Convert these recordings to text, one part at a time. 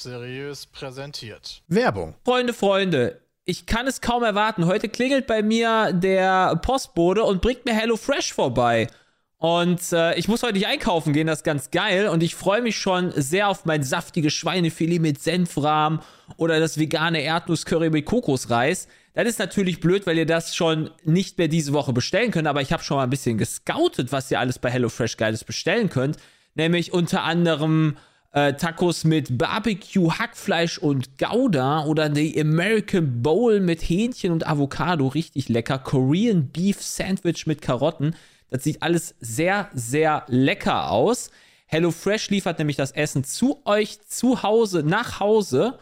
Seriös präsentiert. Werbung. Freunde, Freunde, ich kann es kaum erwarten. Heute klingelt bei mir der Postbote und bringt mir HelloFresh vorbei. Und äh, ich muss heute nicht einkaufen gehen, das ist ganz geil. Und ich freue mich schon sehr auf mein saftiges Schweinefilet mit Senfrahm oder das vegane Erdnusscurry mit Kokosreis. Das ist natürlich blöd, weil ihr das schon nicht mehr diese Woche bestellen könnt. Aber ich habe schon mal ein bisschen gescoutet, was ihr alles bei HelloFresh Geiles bestellen könnt. Nämlich unter anderem äh, Tacos mit Barbecue, Hackfleisch und Gouda oder die American Bowl mit Hähnchen und Avocado, richtig lecker. Korean Beef Sandwich mit Karotten. Das sieht alles sehr, sehr lecker aus. HelloFresh liefert nämlich das Essen zu euch zu Hause, nach Hause.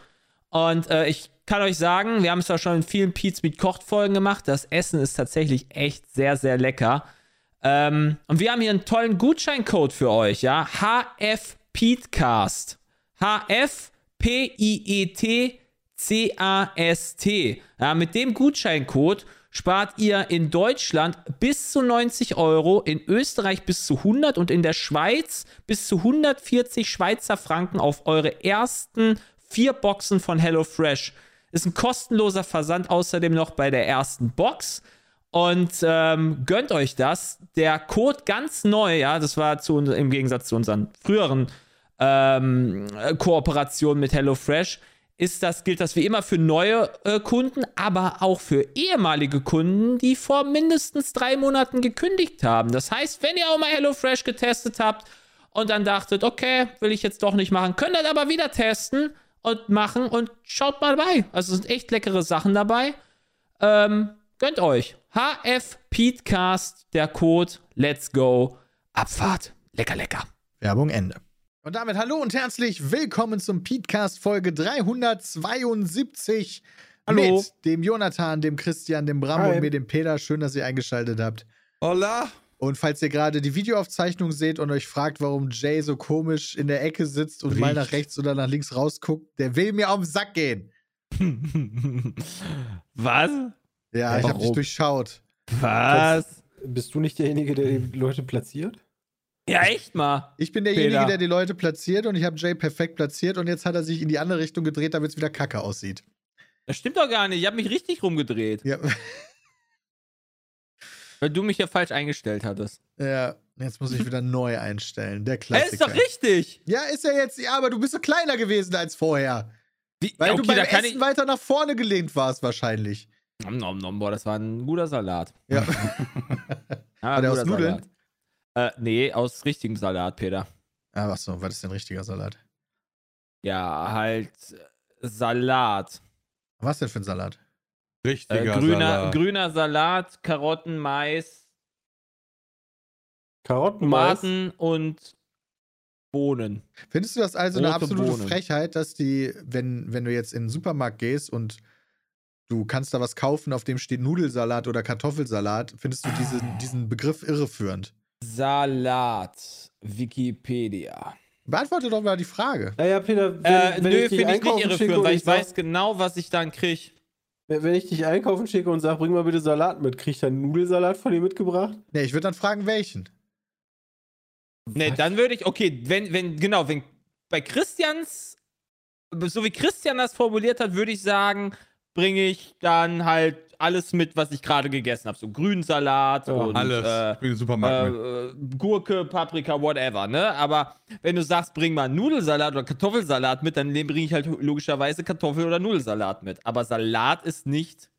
Und äh, ich kann euch sagen, wir haben es ja schon in vielen Pete's Meat Kocht Folgen gemacht. Das Essen ist tatsächlich echt sehr, sehr lecker. Ähm, und wir haben hier einen tollen Gutscheincode für euch, ja. HF Petecast. H-F-P-I-E-T-C-A-S-T. Ja, mit dem Gutscheincode spart ihr in Deutschland bis zu 90 Euro, in Österreich bis zu 100 und in der Schweiz bis zu 140 Schweizer Franken auf eure ersten vier Boxen von HelloFresh. Ist ein kostenloser Versand außerdem noch bei der ersten Box. Und ähm, gönnt euch das. Der Code ganz neu, ja, das war zu, im Gegensatz zu unseren früheren ähm, Kooperationen mit HelloFresh, ist das, gilt das wie immer für neue äh, Kunden, aber auch für ehemalige Kunden, die vor mindestens drei Monaten gekündigt haben. Das heißt, wenn ihr auch mal HelloFresh getestet habt und dann dachtet, okay, will ich jetzt doch nicht machen, könnt ihr aber wieder testen und machen und schaut mal bei. Also es sind echt leckere Sachen dabei. Ähm, gönnt euch. HF Petecast, der Code. Let's go. Abfahrt. Lecker, lecker. Werbung Ende. Und damit hallo und herzlich willkommen zum Petecast Folge 372. Hallo. Mit dem Jonathan, dem Christian, dem Bram Hi. und mir, dem Peter. Schön, dass ihr eingeschaltet habt. Hola. Und falls ihr gerade die Videoaufzeichnung seht und euch fragt, warum Jay so komisch in der Ecke sitzt und mal Riecht. nach rechts oder nach links rausguckt, der will mir auf den Sack gehen. Was? Ja, ich hab dich Warum? durchschaut. Was? Bist du nicht derjenige, der die Leute platziert? Ja, echt mal. Ich bin derjenige, Peter. der die Leute platziert und ich habe Jay perfekt platziert und jetzt hat er sich in die andere Richtung gedreht, damit es wieder kacke aussieht. Das stimmt doch gar nicht. Ich habe mich richtig rumgedreht, Ja, weil du mich ja falsch eingestellt hattest. ja jetzt muss ich wieder neu einstellen. Der Klassiker. ist doch richtig. Ja, ist ja jetzt, ja, aber du bist so kleiner gewesen als vorher. Wie, Weil okay, du beim Essen ich. weiter nach vorne gelehnt warst, wahrscheinlich. Nom, nom, nom, boah, das war ein guter Salat. Ja. War der guter aus Nudeln? Salat. Äh, nee, aus richtigem Salat, Peter. ah, was so, was ist denn richtiger Salat? Ja, halt äh, Salat. Was denn für ein Salat? Äh, Richtiger grüner, Salat. grüner Salat, Karotten, Mais, Karottenmais. Tomaten und Bohnen. Findest du das also eine Rote absolute Bohnen. Frechheit, dass die, wenn, wenn du jetzt in den Supermarkt gehst und du kannst da was kaufen, auf dem steht Nudelsalat oder Kartoffelsalat, findest du diesen, Ah. diesen Begriff irreführend? Salat. Wikipedia. Beantworte doch mal die Frage. Naja, Peter, wenn, Äh, wenn nö, ich dich ich nicht schicke weil ich ich weiß sag, genau, was ich dann krieg. wenn wenn ich dich einkaufen schicke und sage, bring mal bitte Salat mit, krieg ich dann Nudelsalat von dir mitgebracht? Nee, ich würde dann fragen, welchen. Nee, Was? dann würde ich, okay, wenn, wenn, genau, wenn bei Christians, so wie Christian das formuliert hat, würde ich sagen, bringe ich dann halt alles mit, was ich gerade gegessen habe. So Grünsalat Ja, und Alles. Äh, äh, Gurke, Paprika, whatever, ne? Aber wenn du sagst, bring mal Nudelsalat oder Kartoffelsalat mit, dann bringe ich halt logischerweise Kartoffel- oder Nudelsalat mit. Aber Salat ist nicht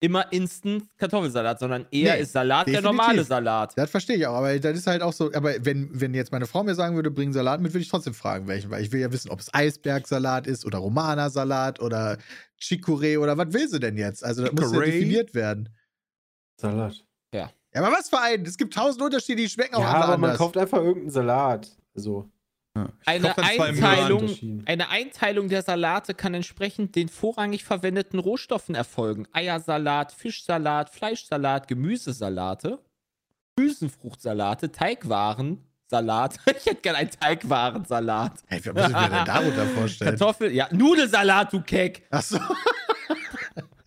immer Instant Kartoffelsalat, sondern eher Nee, ist Salat der definitiv. normale Salat. Das verstehe ich auch, aber das ist halt auch so, aber wenn, wenn jetzt meine Frau mir sagen würde, bring Salat mit, würde ich trotzdem fragen, welchen, weil ich will ja wissen, ob es Eisbergsalat ist oder Romana-Salat oder Chicorée oder was will sie denn jetzt? Also das muss ja Chicorée? definiert werden. Salat. Ja, aber was für einen? Es gibt tausend Unterschiede, die schmecken auch Ja, alle aber man anders. kauft einfach irgendeinen Salat. Also, Ja. Eine Einteilung, eine Einteilung der Salate kann entsprechend den vorrangig verwendeten Rohstoffen erfolgen. Eiersalat, Fischsalat, Fleischsalat, Gemüsesalate, Hülsenfruchtsalate, Teigwaren, Salat. Ich hätte gerne einen Teigwarensalat. Hey, was muss ich mir denn darunter vorstellen? Kartoffel, ja, Nudelsalat, du Keck. Achso.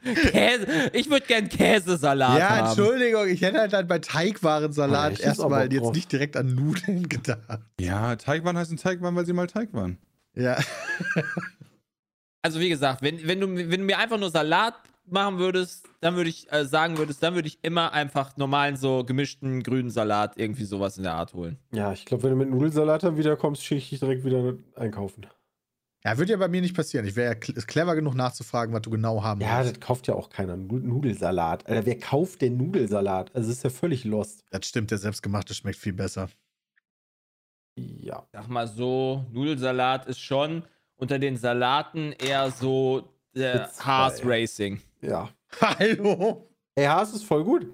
Käse, ich würde gern Käsesalat Ja, haben. Entschuldigung, ich hätte halt dann bei Teigwarensalat Ja, erstmal jetzt nicht direkt an Nudeln gedacht. Ja, Teigwaren heißen Teigwaren, weil sie mal Teig waren. Ja. Also wie gesagt, wenn, wenn, du, wenn du mir einfach nur Salat machen würdest, dann würde ich äh, sagen würdest, dann würde ich immer einfach normalen so gemischten grünen Salat irgendwie sowas in der Art holen. Ja, ich glaube, wenn du mit Nudelsalat dann wiederkommst, schicke ich dich direkt wieder einkaufen. Ja, würde ja bei mir nicht passieren. Ich wäre ja cl- clever genug nachzufragen, was du genau haben Ja, willst. das kauft ja auch keiner. Nu- Nudelsalat. Alter, wer kauft denn Nudelsalat? Also, das ist ja völlig lost. Das stimmt, der selbstgemachte schmeckt viel besser. Ja. Sag mal so, Nudelsalat ist schon unter den Salaten eher so der Mit Haas. Racing. Ja. Hallo? Ey, Haas ist voll gut.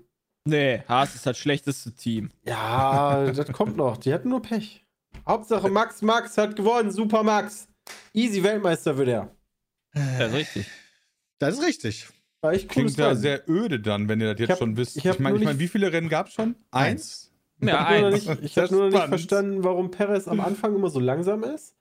Nee, Haas ist das schlechteste Team. Ja, das kommt noch. Die hatten nur Pech. Hauptsache Max Max hat gewonnen. Super Max. Easy Weltmeister wird er. Das ist richtig. Das ist richtig. War echt cooles Klingt ja Rennen. sehr öde dann, wenn ihr das jetzt hab- schon wisst. ich Ich, meine, ich mein, wie viele Rennen gab es schon? Eins? Ich Ja, habe eins. nicht- ich Das hab nur noch nicht verstanden, warum Perez am Anfang immer so langsam ist.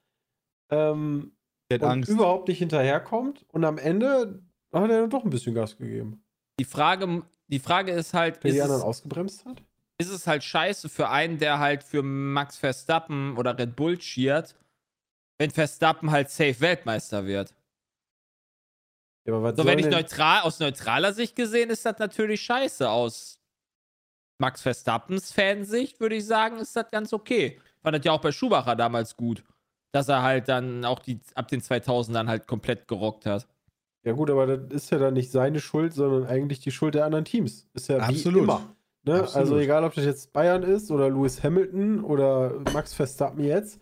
Ähm, Der hat und Angst. überhaupt nicht hinterherkommt. Und am Ende hat er dann doch ein bisschen Gas gegeben. Die Frage, die Frage ist halt, Wer die anderen es, ausgebremst hat. ist es halt scheiße für einen, der halt für Max Verstappen oder Red Bull cheert, wenn Verstappen halt safe Weltmeister wird. Ja, aber was So, wenn ich neutral, aus neutraler Sicht gesehen, ist das natürlich scheiße. Aus Max Verstappens Fansicht würde ich sagen, ist das ganz okay. Fand das ja auch bei Schumacher damals gut, dass er halt dann auch die ab den 2000ern halt komplett gerockt hat. Ja gut, aber das ist ja dann nicht seine Schuld, sondern eigentlich die Schuld der anderen Teams. Ist ja Absolut. wie immer. Ne? Absolut. Also egal, ob das jetzt Bayern ist oder Lewis Hamilton oder Max Verstappen jetzt.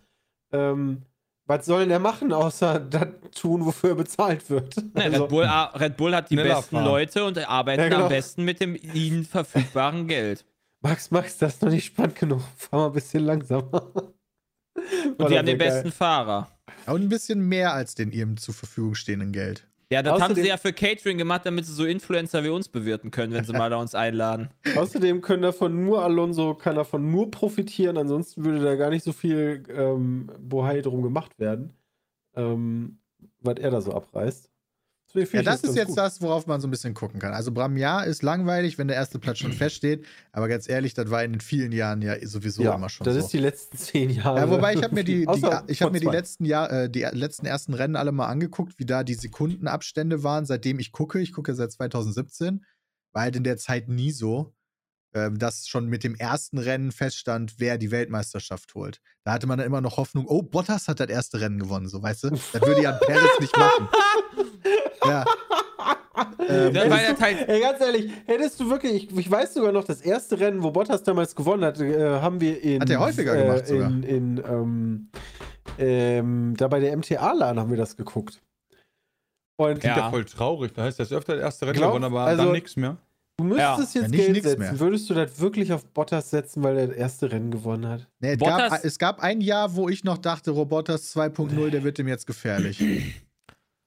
Ähm, was soll denn der machen, außer das tun, wofür er bezahlt wird? Ne, Also, Red, Bull, ah, Red Bull hat die besten fahren. Leute und arbeiten Ja, genau. am besten mit dem ihnen verfügbaren Geld. Max, Max, das ist noch nicht spannend genug. Fahr mal ein bisschen langsamer. Und die haben den besten Fahrer. Und ein bisschen mehr als den ihm zur Verfügung stehenden Geld. Ja, das haben Außerdem- sie ja für Catering gemacht, damit sie so Influencer wie uns bewirten können, wenn sie mal da uns einladen. Außerdem können davon nur Alonso, kann davon nur profitieren, ansonsten würde da gar nicht so viel ähm, Bohai drum gemacht werden, ähm, was er da so abreißt. Ja, das ist jetzt gut. das, worauf man so ein bisschen gucken kann. Also Bram, ja, ist langweilig, wenn der erste Platz schon feststeht. Aber ganz ehrlich, das war in vielen Jahren ja sowieso ja, immer schon das so. ist die letzten zehn Jahre. Ja, wobei ich habe mir die, die ich habe mir die letzten Jahr, äh, die letzten ersten Rennen alle mal angeguckt, wie da die Sekundenabstände waren, seitdem ich gucke. Ich gucke seit 2017. War halt in der Zeit nie so, ähm, dass schon mit dem ersten Rennen feststand, wer die Weltmeisterschaft holt. Da hatte man dann immer noch Hoffnung, oh, Bottas hat das erste Rennen gewonnen, so weißt du? Das würde ja Perez nicht machen. Ja. Ähm, Ja, das du, halt- ey, ganz ehrlich, hättest du wirklich, ich, ich weiß sogar noch, das erste Rennen, wo Bottas damals gewonnen hat, äh, haben wir in. Hat er häufiger äh, gemacht sogar. In, in ähm, ähm, da bei der MTA-Laden haben wir das geguckt. Und Klingt ja. Ja. voll traurig. Da heißt das öfter der erste Rennen gewonnen, aber also- dann nichts mehr. du müsstest Ja, jetzt nicht Geld setzen. mehr. Würdest du das wirklich auf Bottas setzen, weil er das erste Rennen gewonnen hat? Nee, es, gab, es gab ein Jahr, wo ich noch dachte, Robotas 2.0, der wird dem jetzt gefährlich.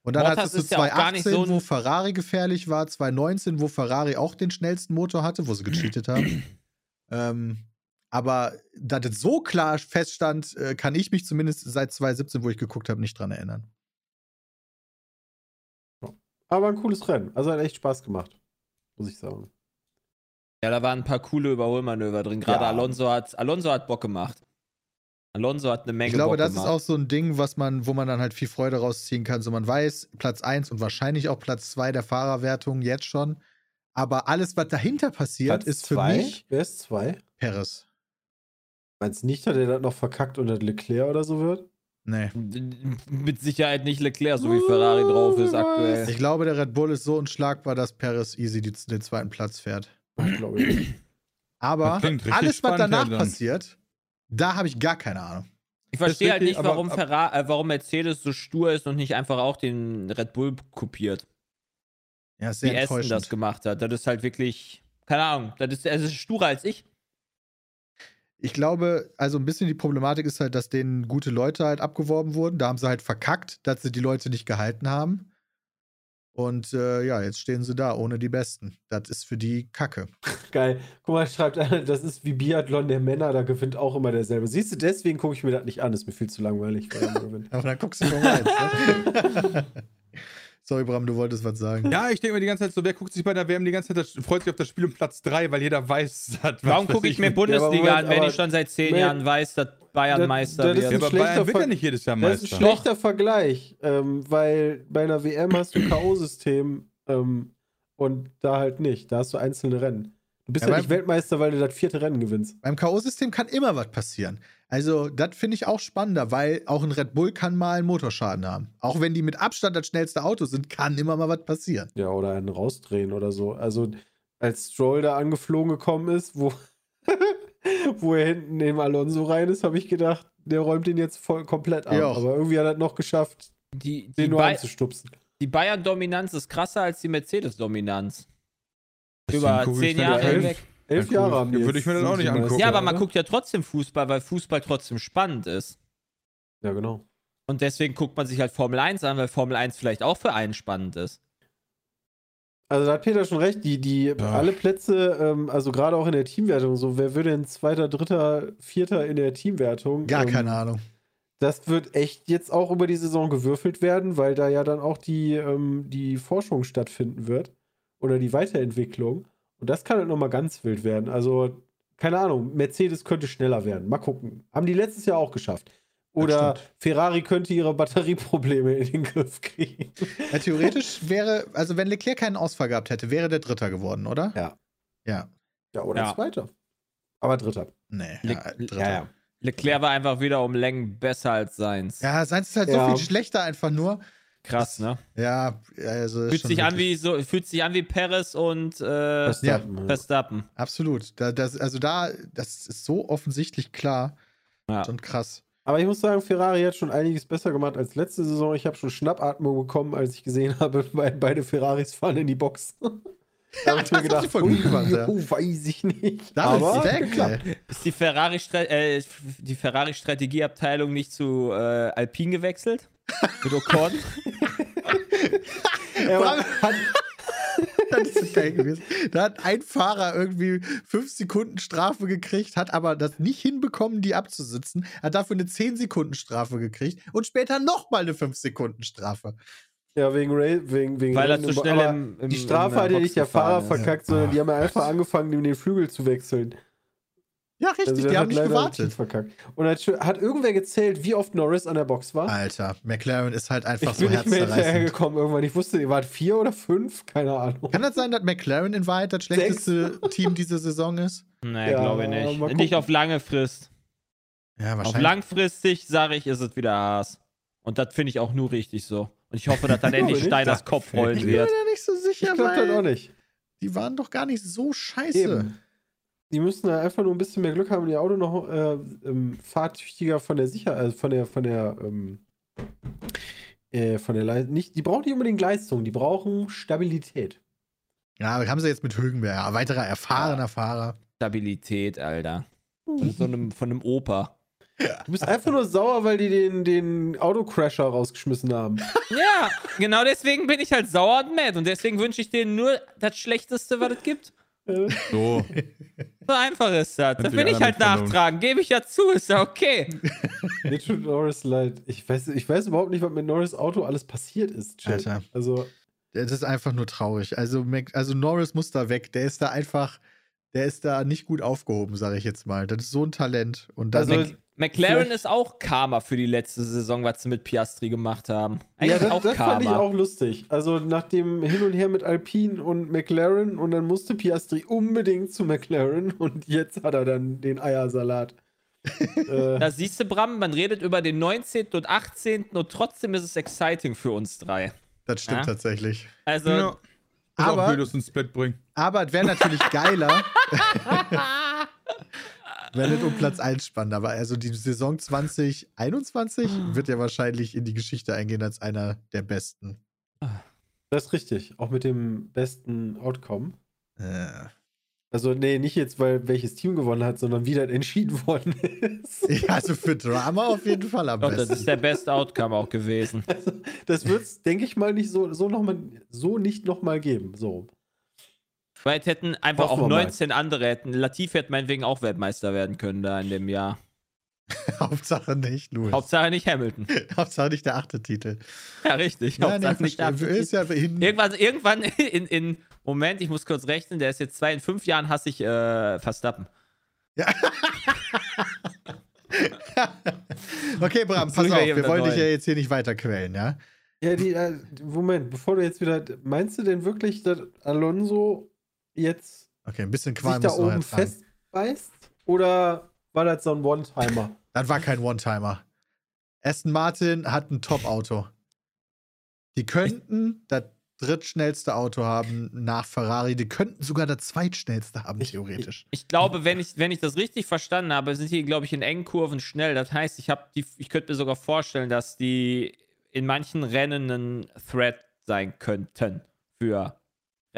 Und dann Bottas hattest du ist ja 2018, so wo Ferrari gefährlich war, 2019, wo Ferrari auch den schnellsten Motor hatte, wo sie gecheatet haben. ähm, aber dass es so klar feststand, äh, kann ich mich zumindest seit 2017, wo ich geguckt habe, nicht dran erinnern. Aber ein cooles Rennen. Also hat echt Spaß gemacht, muss ich sagen. Ja, da waren ein paar coole Überholmanöver drin. Gerade Ja. Alonso hat Alonso hat Bock gemacht. Alonso hat eine Menge Ich glaube, Bock das gemacht. ist auch so ein Ding, was man, wo man dann halt viel Freude rausziehen kann. So man weiß, Platz 1 und wahrscheinlich auch Platz 2 der Fahrerwertung jetzt schon. Aber alles, was dahinter passiert, ist für zwei? mich Wer ist zwei? Perez. Meinst du nicht, dass er das noch verkackt und das Leclerc oder so wird? Nee. Mit Sicherheit nicht Leclerc, so wie Ferrari drauf ist aktuell. Ich glaube, der Red Bull ist so unschlagbar, dass Perez easy die, den zweiten Platz fährt. Ich glaube nicht. Aber alles, was danach passiert, da habe ich gar keine Ahnung. Ich verstehe halt nicht, warum, aber- äh, warum Mercedes so stur ist und nicht einfach auch den Red Bull kopiert. Ja, ist Wie sehr Aston das gemacht hat. Das ist halt wirklich, keine Ahnung, das ist, es ist sturer als ich. Ich glaube, also ein bisschen die Problematik ist halt, dass denen gute Leute halt abgeworben wurden. Da haben sie halt verkackt, dass sie die Leute nicht gehalten haben. Und äh, ja, jetzt stehen sie da ohne die Besten. Das ist für die Kacke. Geil. Guck mal, schreibt einer, das ist wie Biathlon der Männer, da gewinnt auch immer derselbe. Siehst du, deswegen gucke ich mir das nicht an, ist mir viel zu langweilig. er. Aber dann guckst du Formel 1. Ne? Sorry, Bram, du wolltest was sagen. Ja, ich denke mir die ganze Zeit so, wer guckt sich bei der WM die ganze Zeit, freut sich auf das Spiel um Platz 3, weil jeder weiß, was Warum gucke ich mir mit- Bundesliga an, wenn ich schon seit zehn. Jahren weiß, dass Bayern Das- Meister das ist Ja, wird? aber ein schlechter Bayern wird ja nicht jedes Jahr Das ist ein Meister. schlechter Vergleich, ähm, weil bei einer WM hast du K.O.-System ähm, und da halt nicht. Da hast du einzelne Rennen. Du bist Ja, ja, nicht Weltmeister, weil du das vierte Rennen gewinnst. Beim K.O.-System kann immer was passieren. Also, das finde ich auch spannender, weil auch ein Red Bull kann mal einen Motorschaden haben. Auch wenn die mit Abstand das schnellste Auto sind, kann immer mal was passieren. Ja, oder einen rausdrehen oder so. Also, als Stroll da angeflogen gekommen ist, wo, wo er hinten neben Alonso rein ist, habe ich gedacht, der räumt den jetzt voll komplett ab. Ja. Aber irgendwie hat er es noch geschafft, Die, die, den nur anzustupsen. die Bayern-Dominanz ist krasser als die Mercedes-Dominanz. Über zehn mir Jahre elf- hinweg. Elf Dann Jahre haben die würde ich mir das auch nicht angucken. Ja, aber man oder? guckt ja trotzdem Fußball, weil Fußball trotzdem spannend ist. Ja, genau. Und deswegen guckt man sich halt Formel 1 an, weil Formel 1 vielleicht auch für einen spannend ist. Also da hat Peter schon recht, die, die alle Plätze, ähm, also gerade auch in der Teamwertung, so wer würde denn Zweiter, Dritter, Vierter in der Teamwertung? Gar ähm, keine Ahnung. Das wird echt jetzt auch über die Saison gewürfelt werden, weil da ja dann auch die, ähm, die Forschung stattfinden wird oder die Weiterentwicklung. Und das kann halt nochmal ganz wild werden. Also, keine Ahnung, Mercedes könnte schneller werden. Mal gucken. Haben die letztes Jahr auch geschafft. Oder. Ferrari könnte ihre Batterieprobleme in den Griff kriegen. Ja, theoretisch wäre, also wenn Leclerc keinen Ausfall gehabt hätte, wäre der Dritter geworden, oder? Ja. Ja. Ja, oder Ja. Zweiter. Aber Dritter. Nee. Le- Ja, Dritter. Leclerc war einfach wieder um Längen besser als seins. Ja, seins ist halt Ja. so viel schlechter einfach nur. Krass, ne? Ja, also. ist Fühlt sich an wie so, fühlt sich an wie Perez und äh, Verstappen, ja. Verstappen. Absolut. Da, das, also da, das ist so offensichtlich klar Ja. und krass. Aber ich muss sagen, Ferrari hat schon einiges besser gemacht als letzte Saison. Ich habe schon Schnappatmung bekommen, als ich gesehen habe, be- beide Ferraris fahren in die Box. da habe ich mir das hast gedacht, du voll gut gemacht, ja. oh, weiß ich nicht. Da Aber ist weg. Ist die Ferrari äh, die Ferrari Strategieabteilung nicht zu äh, Alpine gewechselt? Mit Ocon? hat, Das ist so geil gewesen. Da hat ein Fahrer irgendwie fünf Sekunden Strafe gekriegt, hat aber das nicht hinbekommen, die abzusitzen, hat dafür eine 10 Sekunden Strafe gekriegt und später nochmal eine 5 Sekunden Strafe. ja, wegen, Ra- wegen, wegen Weil er zu schnell im, im Die Strafe im, hat ja nicht der Fahrer ist. verkackt, sondern die haben ja einfach angefangen, ihm den Flügel zu wechseln. Ja, richtig, Also die haben nicht gewartet. verkackt. Und hat, hat irgendwer gezählt, wie oft Norris an der Box war? Alter, McLaren ist halt einfach ich so bin nicht mehr herzzerreißend. hinterhergekommen irgendwann. Ich wusste, ihr wart vier oder fünf? Keine Ahnung. Kann das sein, dass McLaren in Wahrheit das schlechteste Team diese Saison ist? Nee, Ja, glaube ich mal nicht. gucken. Nicht auf lange Frist. Ja, Auf wahrscheinlich. langfristig, sage ich, ist es wieder Haas. Und das finde ich auch nur richtig so. Und ich hoffe, dass dann endlich. Steiners Das Kopf rollen ich bin mir wird. da nicht so Ich sicher, glaube das auch weil nicht. die waren doch gar nicht so scheiße. Eben. Die müssen da einfach nur ein bisschen mehr Glück haben und ihr Auto noch äh, ähm, fahrtüchtiger von der Sicherheit, also von der, von der, ähm, äh, von der Leistung. Nicht, die brauchen nicht unbedingt Leistung, die brauchen Stabilität. Ja, haben sie jetzt mit Hülkenberg, ein weiterer erfahrener Fahrer. Stabilität, Alter. Von so einem, von einem Opa. Du bist einfach nur sauer, weil die den, den Autocrasher rausgeschmissen haben. Ja, genau deswegen bin ich halt sauer und mad. Und deswegen wünsche ich denen nur das Schlechteste, was es gibt. Äh, So. So einfach ist das. Das will ich halt nachtragen. Gebe ich ja zu, ist ja okay. Mir tut Norris leid. Ich weiß, ich weiß überhaupt nicht, was mit Norris Auto alles passiert ist. Chat. Alter. Also, Das ist einfach nur traurig. Also, also Norris muss da weg. Der ist da einfach, der ist da nicht gut aufgehoben, sage ich jetzt mal. Das ist so ein Talent. Und dann Also, McLaren ist auch Karma für die letzte Saison, was sie mit Piastri gemacht haben. Eigentlich ja, das, auch das Karma. fand ich auch lustig. Also nach dem Hin und Her mit Alpine und McLaren und dann musste Piastri unbedingt zu McLaren und jetzt hat er dann den Eiersalat. äh, Da siehst du, Bram, man redet über den 19. und 18. und trotzdem ist es exciting für uns drei. das stimmt Ja? tatsächlich. Also, Ja. Aber- Aber Helios ins Split bringen. Aber es wäre natürlich geiler, wenn es um Platz 1 spannend. Aber also die Saison 2021 wird ja wahrscheinlich in die Geschichte eingehen als einer der besten. das ist richtig. Auch mit dem besten Outcome. Äh. Also, nee, nicht jetzt, weil welches Team gewonnen hat, sondern wie das entschieden worden ist. Ja, also für Drama auf jeden Fall am doch, das besten. ist der beste Outcome auch gewesen. Also, das wird es, denke ich mal, nicht so, so, noch mal, so nicht nochmal geben. So. Vielleicht hätten einfach Hoffen auch wir mal. 19 andere hätten. Latif hätte meinetwegen auch Weltmeister werden können da in dem Jahr. Hauptsache nicht, Louis. Hauptsache nicht Hamilton. Hauptsache nicht der achte Titel. Ja, richtig. Ja, Hauptsache nee, nicht der ist ja hin, Irgendwann, irgendwann in, in, Moment, ich muss kurz rechnen, der ist jetzt zwei, in fünf Jahren hasse ich äh, Verstappen. Okay, Bram, Jetzt pass auf, wir wollen dich ja jetzt hier nicht weiter quälen, ja? Ja, die, äh, Moment, bevor du jetzt wieder. Meinst du denn wirklich, dass Alonso jetzt Okay, ein bisschen sich Qual da muss noch oben festbeißt? Oder war das so ein One-Timer? Das war kein One-Timer. Aston Martin hat ein Top-Auto. Die könnten das drittschnellste Auto haben nach Ferrari. Die könnten sogar das zweitschnellste haben, Ich- theoretisch. Ich glaube, wenn ich, wenn ich das richtig verstanden habe, sind die, glaube ich, in engen Kurven schnell. Das heißt, ich, die, ich könnte mir sogar vorstellen, dass die in manchen Rennen ein Threat sein könnten für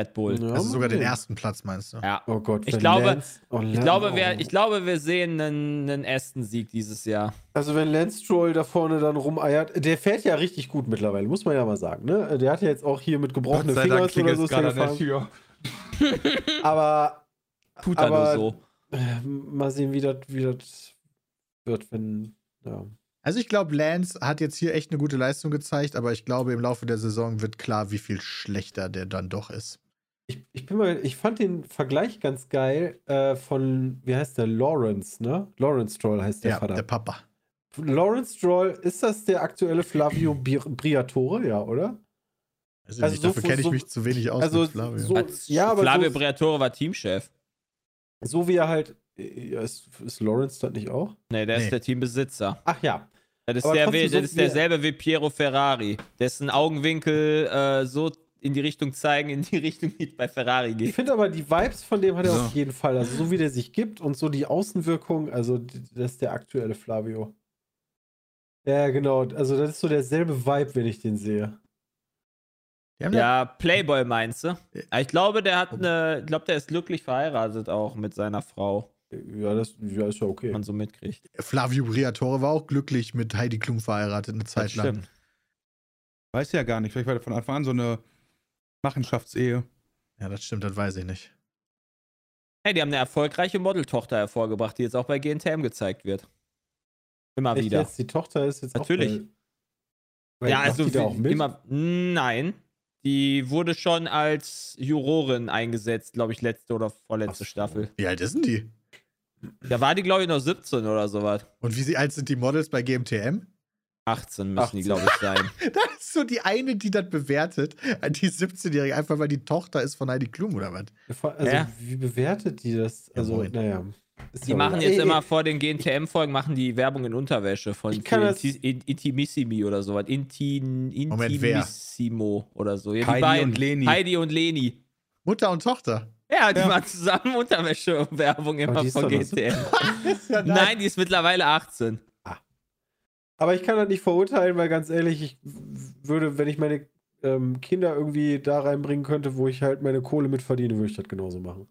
Red Bull. Ja, also sogar den ersten Platz, meinst du? Ja. Oh Gott, Ich glaube- Lance, oh, Ich glaube, wir, ich glaube, wir sehen einen, einen Aston-Sieg dieses Jahr. Also wenn Lance Stroll da vorne dann rumeiert, der fährt ja richtig gut mittlerweile, muss man ja mal sagen. Ne? Der hat ja jetzt auch hier mit gebrochenen Fingern oder so gerade an der. Aber Tut er Aber- nur so. äh, mal sehen, wie das wie das wird, wenn. Ja. Also ich glaube, Lance hat jetzt hier echt eine gute Leistung gezeigt, aber ich glaube, im Laufe der Saison wird klar, wie viel schlechter der dann doch ist. Ich, ich bin mal, ich fand den Vergleich ganz geil äh, von, wie heißt der, Lawrence, ne? Lawrence Stroll heißt der ja, Vater. der Papa. Lawrence Stroll, ist das der aktuelle Flavio Briatore, ja, oder? Also, Also nicht, so- dafür kenne ich so- mich zu wenig aus also mit Flavio. so- ja, aber Flavio so- Briatore war Teamchef. So wie er halt. Ja, ist, ist Lawrence das nicht auch? Nee, der Nee. ist der Teambesitzer. Ach ja. Das ist, der, das ist wie- derselbe wie Piero Ferrari, dessen Augenwinkel äh, so in die Richtung zeigen, in die Richtung, die bei Ferrari Ich geht. finde aber die Vibes von dem hat er So. auf jeden Fall. Also so wie der sich gibt und so die Außenwirkung, also das ist der aktuelle Flavio. Ja, genau. Also das ist so derselbe Vibe, wenn ich den sehe. Ja, Playboy meinst du? Ich glaube, der hat eine, ich glaube, der ist glücklich verheiratet auch mit seiner Frau, Ja, das ja, ist ja okay. wenn man so mitkriegt. Flavio Briatore war auch glücklich mit Heidi Klum verheiratet eine Zeit Das lang. stimmt. Weiß ja gar nicht. Vielleicht war der von Anfang an so eine Machenschaftsehe. Ja, das stimmt, das weiß ich nicht. Hey, die haben eine erfolgreiche Modeltochter hervorgebracht, die jetzt auch bei GNTM gezeigt wird. Immer Echt wieder. jetzt? Die Tochter ist jetzt Natürlich. auch bei, Ja, also die da auch mit? immer. Nein. Die wurde schon als Jurorin eingesetzt, glaube ich, letzte oder vorletzte so. Staffel. Wie alt ist denn die? Da war die, glaube ich, noch 17 oder sowas. Und wie sie alt sind die Models bei GMTM? 18 müssen 18. die, glaube ich, sein. Das ist so die eine, die das bewertet. Die 17-Jährige, einfach weil die Tochter ist von Heidi Klum oder was? Also, Ja. wie bewertet die das? Also, moin. naja. Die ja machen jetzt Ey, immer ey, vor den GNTM-Folgen machen die Werbung in Unterwäsche von Intimissimi oder sowas. Intin, Moment, wer? Intimissimo oder so. Ja, die Heidi beiden. und Leni. Heidi und Leni. Mutter und Tochter. Ja, die Ja. machen zusammen Unterwäsche-Werbung immer von GNTM. Ja, Nein, die ist mittlerweile 18. Aber ich kann das nicht verurteilen, weil ganz ehrlich, ich würde, wenn ich meine ähm, Kinder irgendwie da reinbringen könnte, wo ich halt meine Kohle mit verdiene, würde ich das genauso machen.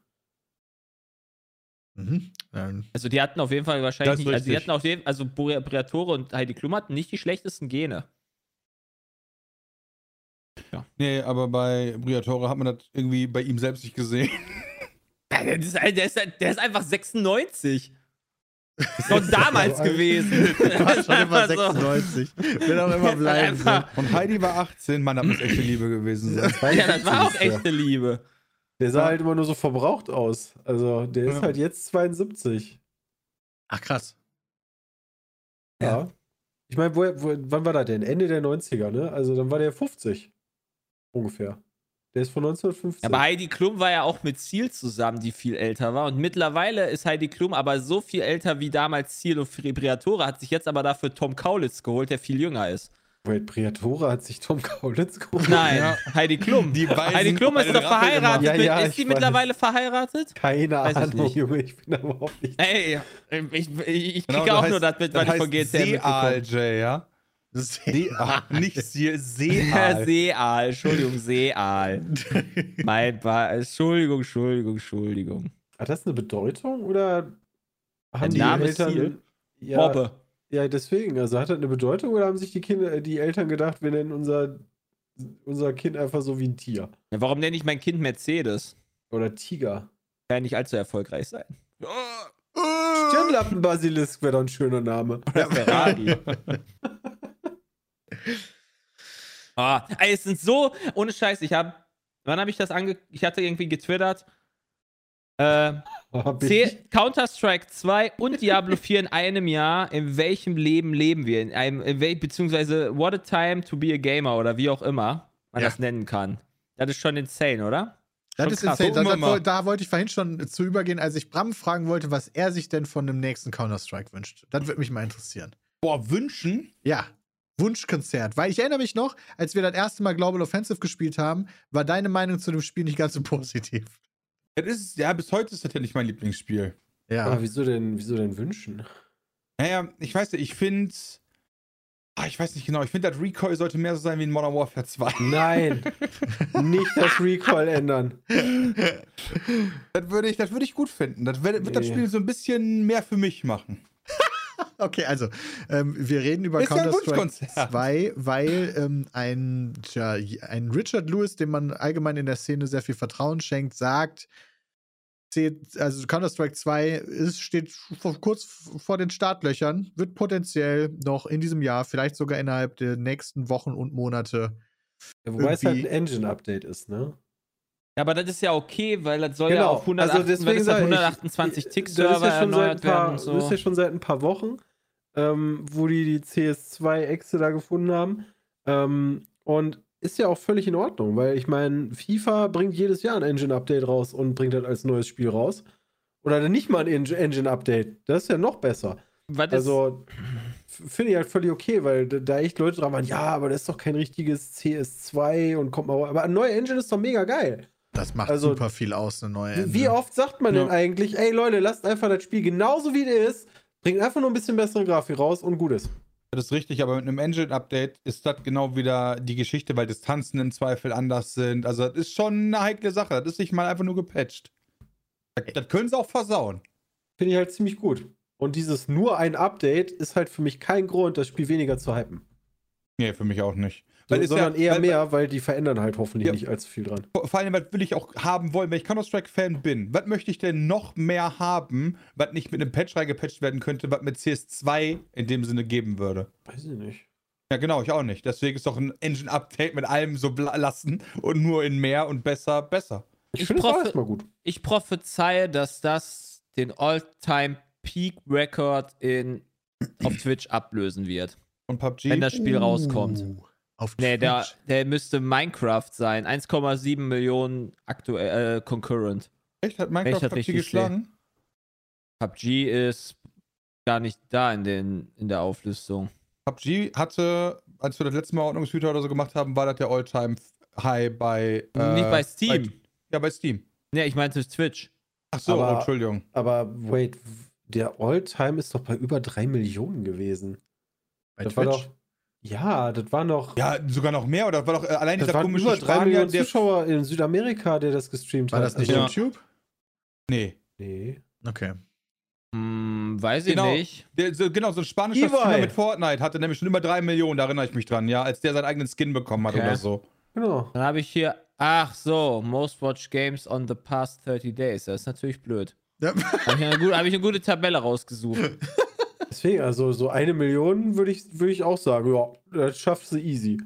Mhm. Ähm, Also die hatten auf jeden Fall wahrscheinlich nicht, also die hatten auf jeden also Bri- Briatore und Heidi Klum hatten nicht die schlechtesten Gene. Nee, aber bei Briatore hat man das irgendwie bei ihm selbst nicht gesehen. Ja, Der ist, der ist, der ist einfach 96. Ist doch damals gewesen. war schon immer Einfach so. 96. Will auch immer bleiben. Einfach- Und Heidi war 18. Mann, das muss echte Liebe gewesen sein. Ja, das war auch echte Liebe. Der sah Ja. halt immer nur so verbraucht aus. Also, der ist Ja. halt jetzt 72. Ach krass. Ja. Ich meine, wann war das denn? Ende der 90er, ne? Also, dann war der 50. Ungefähr. Der ist von 1950. Aber Heidi Klum war ja auch mit Ziel zusammen, die viel älter war. Und mittlerweile ist Heidi Klum aber so viel älter wie damals Ziel und Briatore, hat sich jetzt aber dafür Tom Kaulitz geholt, der viel jünger ist. Wait, Briatore hat sich Tom Kaulitz geholt. Nein, Ja. Heidi Klum. Die beiden Heidi Klum ist doch verheiratet. Ja, ja, ist weiß. mittlerweile verheiratet? Keine Weiß Ahnung. Junge, ich bin da überhaupt nicht. Ey, ich, ich, ich Genau, kriege auch das nur heißt- das mit, weil ich von heißt GTM mitbekomme. Ja? Seal, nicht Seal, Seal. Seeaal, Entschuldigung, Seeaal. Mein ba Entschuldigung, Entschuldigung, Entschuldigung. Hat das eine Bedeutung oder haben Der die Name Eltern. Ziel? Ja, Bobbe. ja, deswegen. Also hat das eine Bedeutung oder haben sich die Kinder, die Eltern gedacht, wir nennen unser, unser Kind einfach so wie ein Tier? Ja, warum nenne ich mein Kind Mercedes? Oder Tiger? Kann ja nicht allzu erfolgreich sein. Stirnlappenbasilisk wäre doch ein schöner Name. Ferrari. ah, ey, es sind so, ohne Scheiß, ich habe, wann habe ich das ange, ich hatte irgendwie getwittert, äh, Oh, Counter-Strike 2 und Diablo 4 in einem Jahr. In welchem Leben leben wir? In einem, in wel, beziehungsweise What a Time to be a Gamer oder wie auch immer man Ja. das nennen kann. Das ist schon insane, oder? Das Schon ist krass. insane. Da, da, da wollte ich vorhin schon zu übergehen, als ich Bram fragen wollte, was er sich denn von dem nächsten Counter-Strike wünscht. Das würde mich mal interessieren. Boah, wünschen? Ja, Wunschkonzert. Weil ich erinnere mich noch, als wir das erste Mal Global Offensive gespielt haben, war deine Meinung zu dem Spiel nicht ganz so positiv. Das ist, ja, bis heute ist das ja nicht mein Lieblingsspiel. Ja. Aber wieso denn, wieso denn wünschen? Naja, ich weiß nicht, ich finde. Ah, ich weiß nicht genau. Ich finde, das Recoil sollte mehr so sein wie in Modern Warfare 2. Nein, nicht das Recall ändern. Das würde ich, das würde ich gut finden. Das wird, wird das Nee. Spiel so ein bisschen mehr für mich machen. Okay, also, ähm, wir reden über ja Counter-Strike Wunschkonzert. 2, weil ähm, ein, tja, ein Richard Lewis, dem man allgemein in der Szene sehr viel Vertrauen schenkt, sagt, also Counter-Strike 2 ist, steht vor, kurz vor den Startlöchern, wird potenziell noch in diesem Jahr, vielleicht sogar innerhalb der nächsten Wochen und Monate. Wobei es halt ein Engine-Update ist, ne? Ja, aber das ist ja okay, weil das soll ja Genau, auf 108, also deswegen das ich, 128 Das Tick-Server ist ja schon seit ein erneuert werden das ist ja schon seit ein paar Wochen, ähm, wo die die CS2-Echse da gefunden haben. Ähm, und ist ja auch völlig in Ordnung, weil ich meine, FIFA bringt jedes Jahr ein Engine-Update raus und bringt das als neues Spiel raus. Oder dann nicht mal ein Eng- Engine-Update. Das ist ja noch besser. Was Also finde ich halt völlig okay, weil da- da echt Leute dran waren, ja, aber das ist doch kein richtiges CS2 und kommt mal. Aber eine neue Engine ist doch mega geil. Das macht Also, super viel aus, eine neue Wie, Engine. wie oft sagt man Ja. denn eigentlich, ey Leute, lasst einfach das Spiel genauso wie es ist, bringt einfach nur ein bisschen bessere Grafik raus und gut ist. Das ist richtig, aber mit einem Engine-Update ist das genau wieder die Geschichte, weil Distanzen im Zweifel anders sind. Also, das ist schon eine heikle Sache. Das ist nicht mal einfach nur gepatcht. Das, das können sie auch versauen. Finde ich halt ziemlich gut. Und dieses nur ein Update ist halt für mich kein Grund, das Spiel weniger zu hypen. Nee, für mich auch nicht. Weil ist sondern ja, eher weil, mehr, weil die verändern halt hoffentlich Ja. nicht allzu viel dran. Vor allem, was will ich auch haben wollen, wenn ich Counter-Strike-Fan bin? Was möchte ich denn noch mehr haben, was nicht mit einem Patch reingepatcht werden könnte, was mit CS2 in dem Sinne geben würde? Weiß ich nicht. Ja, genau, ich auch nicht. Deswegen ist doch ein Engine-Update mit allem so lassen und nur in mehr und besser, besser. Ich, Ich erstmal gut. Ich prophezeie, dass das den All-Time-Peak-Record in auf Twitch ablösen wird. Und PUBG? Wenn das Spiel rauskommt. Auf Nee, der, Twitch. der müsste Minecraft sein. 1,7 Millionen aktuell äh, concurrent. Echt? Hat Minecraft das PUBG richtig geschlagen? PUBG ist gar nicht da in, den, in der Auflistung. PUBG hatte, als wir das letzte Mal Ordnungshüter oder so gemacht haben, war das der All-Time-High bei. äh, Nicht bei Steam. ja, bei Steam. Nee, ich meinte Twitch. Ach so, Aber- oh, Entschuldigung. Aber wait, der All-Time ist doch bei über 3 Millionen gewesen. Bei das Twitch. war doch. Ja, das war noch. Ja, sogar noch mehr, oder war doch äh, allein das dieser waren komische über 3 Spanier, Millionen der. Zuschauer in Südamerika, der das gestreamt war hat. das nicht Ja. YouTube? Nee. Nee. Okay. Hm, weiß ich Genau. nicht. Der, so, genau, so ein spanischer Levi. Streamer mit Fortnite hatte nämlich schon über 3 Millionen, da erinnere ich mich dran, ja, als der seinen eigenen Skin bekommen hat Okay. oder so. Genau. Dann habe ich hier, ach so, Most Watched Games on the past 30 days. Das ist natürlich blöd. Ja. Habe ich, eine gute- hab ich eine gute Tabelle rausgesucht. Deswegen, also so eine Million würde ich, würd ich auch sagen, ja, das schafft sie easy.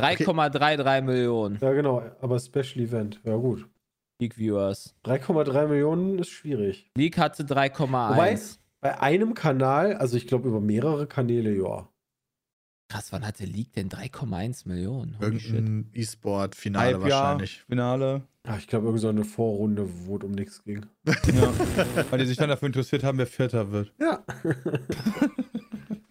3,33 Millionen Ja, genau, aber Special Event, ja gut. League Viewers. 3,3 Millionen ist schwierig. League hatte 3,1. Bei einem Kanal, also ich glaube über mehrere Kanäle, ja. Krass, wann hatte League denn 3,1 Millionen? Holy. Irgendein E-Sport-Finale wahrscheinlich. Finale. Ja, ich glaube, irgend so eine Vorrunde, wo es um nichts ging. Ja. Weil die sich dann dafür interessiert haben, wer Vierter wird. Ja.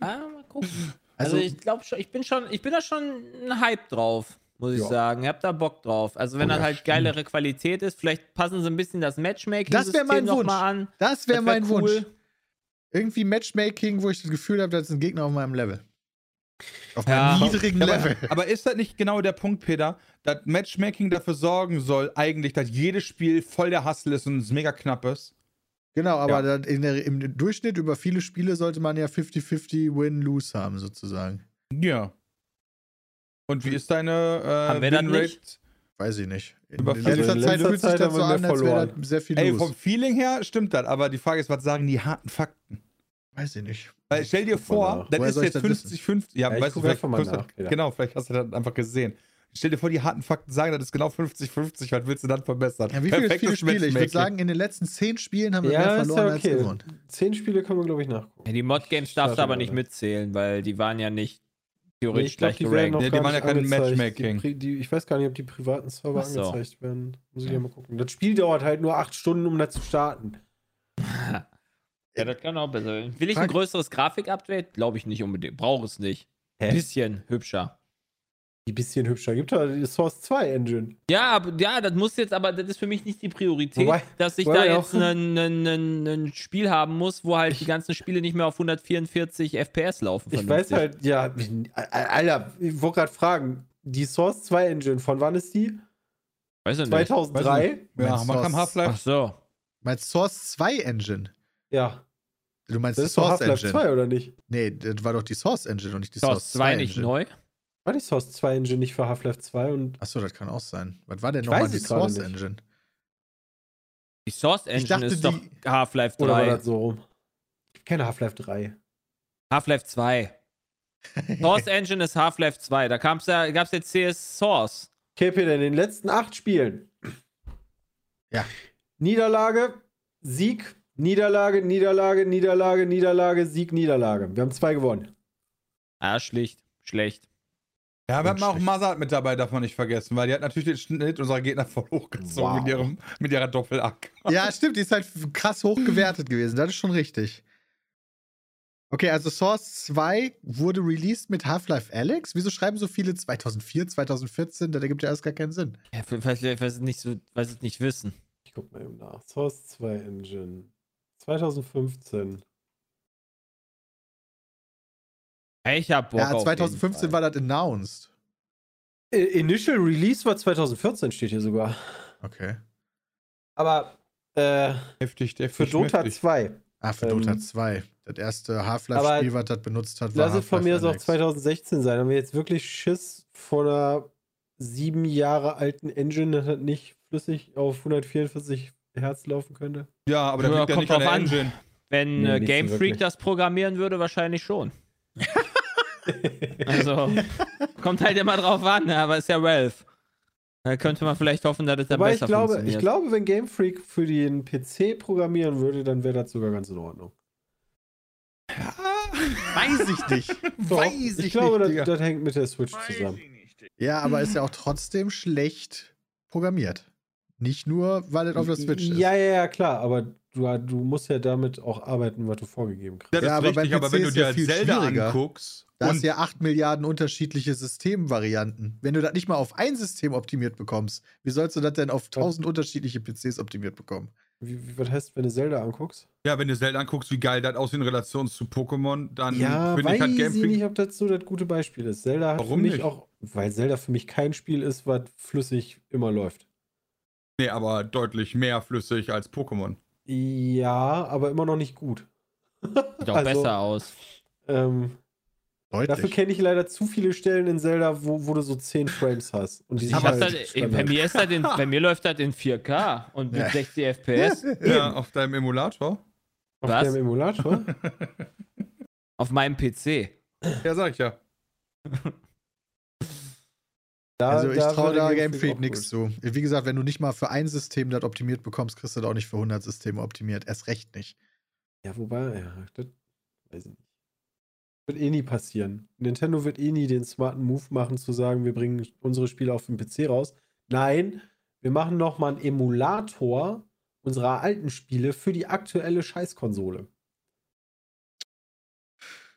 Ah, mal gucken. Also, Also- ich glaube schon, ich bin schon, ich bin da schon ein Hype drauf, muss ich Ja. sagen. Ich hab da Bock drauf. Also wenn Oh, das ja, halt stimmt. geilere Qualität ist, vielleicht passen sie ein bisschen das Matchmaking Das wär mein noch Wunsch. mal an. Das wäre wär mein cool. Wunsch. Irgendwie Matchmaking, wo ich das Gefühl habe, das ist ein Gegner auf meinem Level. Auf Ja. meinem niedrigen Level. aber, aber ist das nicht genau der Punkt, Peter, dass Matchmaking dafür sorgen soll, eigentlich, dass jedes Spiel voll der Hustle ist und es mega knapp ist? Genau, aber Ja. in der, im Durchschnitt über viele Spiele sollte man ja 50-50 Win-Lose haben, sozusagen. Ja. Und wie ist deine äh, Haben wir Winrate? nicht? Weiß ich nicht. In Über- letzter also in Zeit fühlt sich das so an, mehr als wäre sehr viel Ey, los. vom Feeling her stimmt das, aber die Frage ist, was sagen die harten Fakten? Weiß ich nicht. Weil stell dir vor, Woher ist jetzt das wissen? 50, 50. Ja, Ja, ich weißt du, vielleicht mal nach, ja. Genau, vielleicht hast du das einfach gesehen. Stell dir vor, die harten Fakten sagen, das ist genau 50, 50. Was willst du dann verbessern? Ja, wie viele, viele Spiele? Ich würde sagen, in den letzten zehn Spielen haben wir Ja, mehr ist verloren ja okay. als gewonnen. Zehn Spiele können wir, glaube ich, nachgucken. Ja, die Mod-Games darfst du aber nicht mitzählen, weil die waren ja nicht Nee, theoretisch ich glaube, gleich die werden gerankt. Ja, die gar waren ja nicht kein. Matchmaking. Die, die, ich weiß gar nicht, ob die privaten Server so. angezeigt werden. Muss ich ja mal gucken. Das Spiel dauert halt nur acht Stunden, um das zu starten. Ja, das kann auch besser werden. Will ich ein größeres Grafik-Update? Glaube ich nicht unbedingt. Brauche es nicht. Ein bisschen hübscher. Die bisschen hübscher. Gibt ja die Source 2 Engine. Ja, aber, ja, das muss jetzt, aber das ist für mich nicht die Priorität, Wobei- dass ich da ja jetzt ein, ein, ein, ein Spiel haben muss, wo halt die ganzen Spiele nicht mehr auf 144 FPS laufen. Ich weiß halt, ja, Alter, ich wollte gerade fragen, die Source 2 Engine, von wann ist die? Weiß ich nicht. 2003? Ja, Meinst man kam aus- Ach Half-Life. so. Meinst Source 2 Engine? Ja. Du meinst Das die Source Half-Life Engine? 2, oder nicht? Nee, das war doch die Source Engine und nicht die Source Source 2 2 nicht Engine. neu. War die Source 2 Engine nicht für Half-Life 2 und Achso, das kann auch sein. Was war denn nochmal die es Source nicht. Engine? Die Source Engine dachte, ist doch Half-Life oder war 3. das so rum? Ich kenne Half-Life 3. Half-Life 2. Source Engine ist Half-Life 2. Da gab's ja, gab's ja CS Source. Okay, Peter, in den letzten acht Spielen. Ja. Niederlage, Sieg, Niederlage, Niederlage, Niederlage, Niederlage, Sieg, Niederlage. Wir haben zwei gewonnen. Ah, schlicht. Schlecht. Ja, wir haben auch. Mazat mit dabei, darf man nicht vergessen, weil die hat natürlich den Schnitt unserer Gegner voll hochgezogen Wow. mit, ihrem, mit ihrer Doppelack. Ja, stimmt, die ist halt krass hoch gewertet gewesen. Das ist schon richtig. Okay, also Source 2 wurde released mit Half-Life Alex. Wieso schreiben so viele 2004, 2014? Das ergibt ja alles gar keinen Sinn. Ja, vielleicht, vielleicht weil sie nicht so, weil sie es nicht wissen. Ich guck mal eben nach. Source 2 Engine. 2015. Ich hab Bock ja, auf 2015 jeden war das announced. Initial Release war 2014, steht hier sogar. Okay. Aber äh, Heftig, heftig. für Dota heftig. 2. Ah, für Ähm, Dota 2. Das erste Half-Life-Spiel, was das benutzt hat, war Lass es von mir aus auch Alex. 2016 sein. Haben wir jetzt wirklich Schiss vor einer sieben Jahre alten Engine, das nicht flüssig auf 144 Hertz laufen könnte? Ja, aber da Ja, liegt ja kommt nicht an der drauf an. Engine. Wenn Nee, äh, nicht so Game Freak wirklich. das programmieren würde, wahrscheinlich schon. Also, kommt halt immer drauf an, ne, aber ist ja Valve. Da könnte man vielleicht hoffen, dass es dann ich besser glaube, funktioniert. ich glaube, wenn Game Freak für den PC programmieren würde, dann wäre das sogar ganz in Ordnung. Weiß ich nicht. Doch, Weiß ich, glaube, Digga. das, das hängt mit der Switch zusammen. Ja, aber ist ja auch trotzdem schlecht programmiert. Nicht nur, weil es auf der Switch ist. Ja, ja, ja, klar, aber du, du musst ja damit auch arbeiten, was du vorgegeben kriegst. Das Ja, ist aber richtig, aber wenn du dir ja viel Zelda anguckst Da hast ja 8 Milliarden unterschiedliche Systemvarianten. Wenn du das nicht mal auf ein System optimiert bekommst, wie sollst du das denn auf 1000 unterschiedliche PCs optimiert bekommen? Wie, wie, was heißt, wenn du Zelda anguckst? ja, wenn du Zelda anguckst, wie geil das aussieht in Relation zu Pokémon, dann Ja, finde ich halt ich Game Freak nicht, ob das so das gute Beispiel ist. Zelda hat Warum für mich nicht? auch, weil Zelda für mich kein Spiel ist, was flüssig immer läuft. Nee, aber deutlich mehr flüssig als Pokémon. Ja, aber immer noch nicht gut. Sieht auch Also, besser aus. Ähm, dafür kenne ich leider zu viele Stellen in Zelda, wo, wo du so 10 Frames hast. Und die Ich halt das, bei, mir ist das in, bei mir läuft das in 4K und mit Ja. 60 FPS Ja, auf deinem Emulator. Auf Was? deinem Emulator? auf meinem PC. Ja, sag ich ja. Da, Also ich traue da Game Freak nichts zu. Wie gesagt, wenn du nicht mal für ein System das optimiert bekommst, kriegst du das auch nicht für 100 Systeme optimiert. Erst recht nicht. Ja, wobei, ja, das weiß ich nicht. Wird eh nie passieren. Nintendo wird eh nie den smarten Move machen, zu sagen, wir bringen unsere Spiele auf den PC raus. Nein, wir machen noch mal einen Emulator unserer alten Spiele für die aktuelle Scheißkonsole.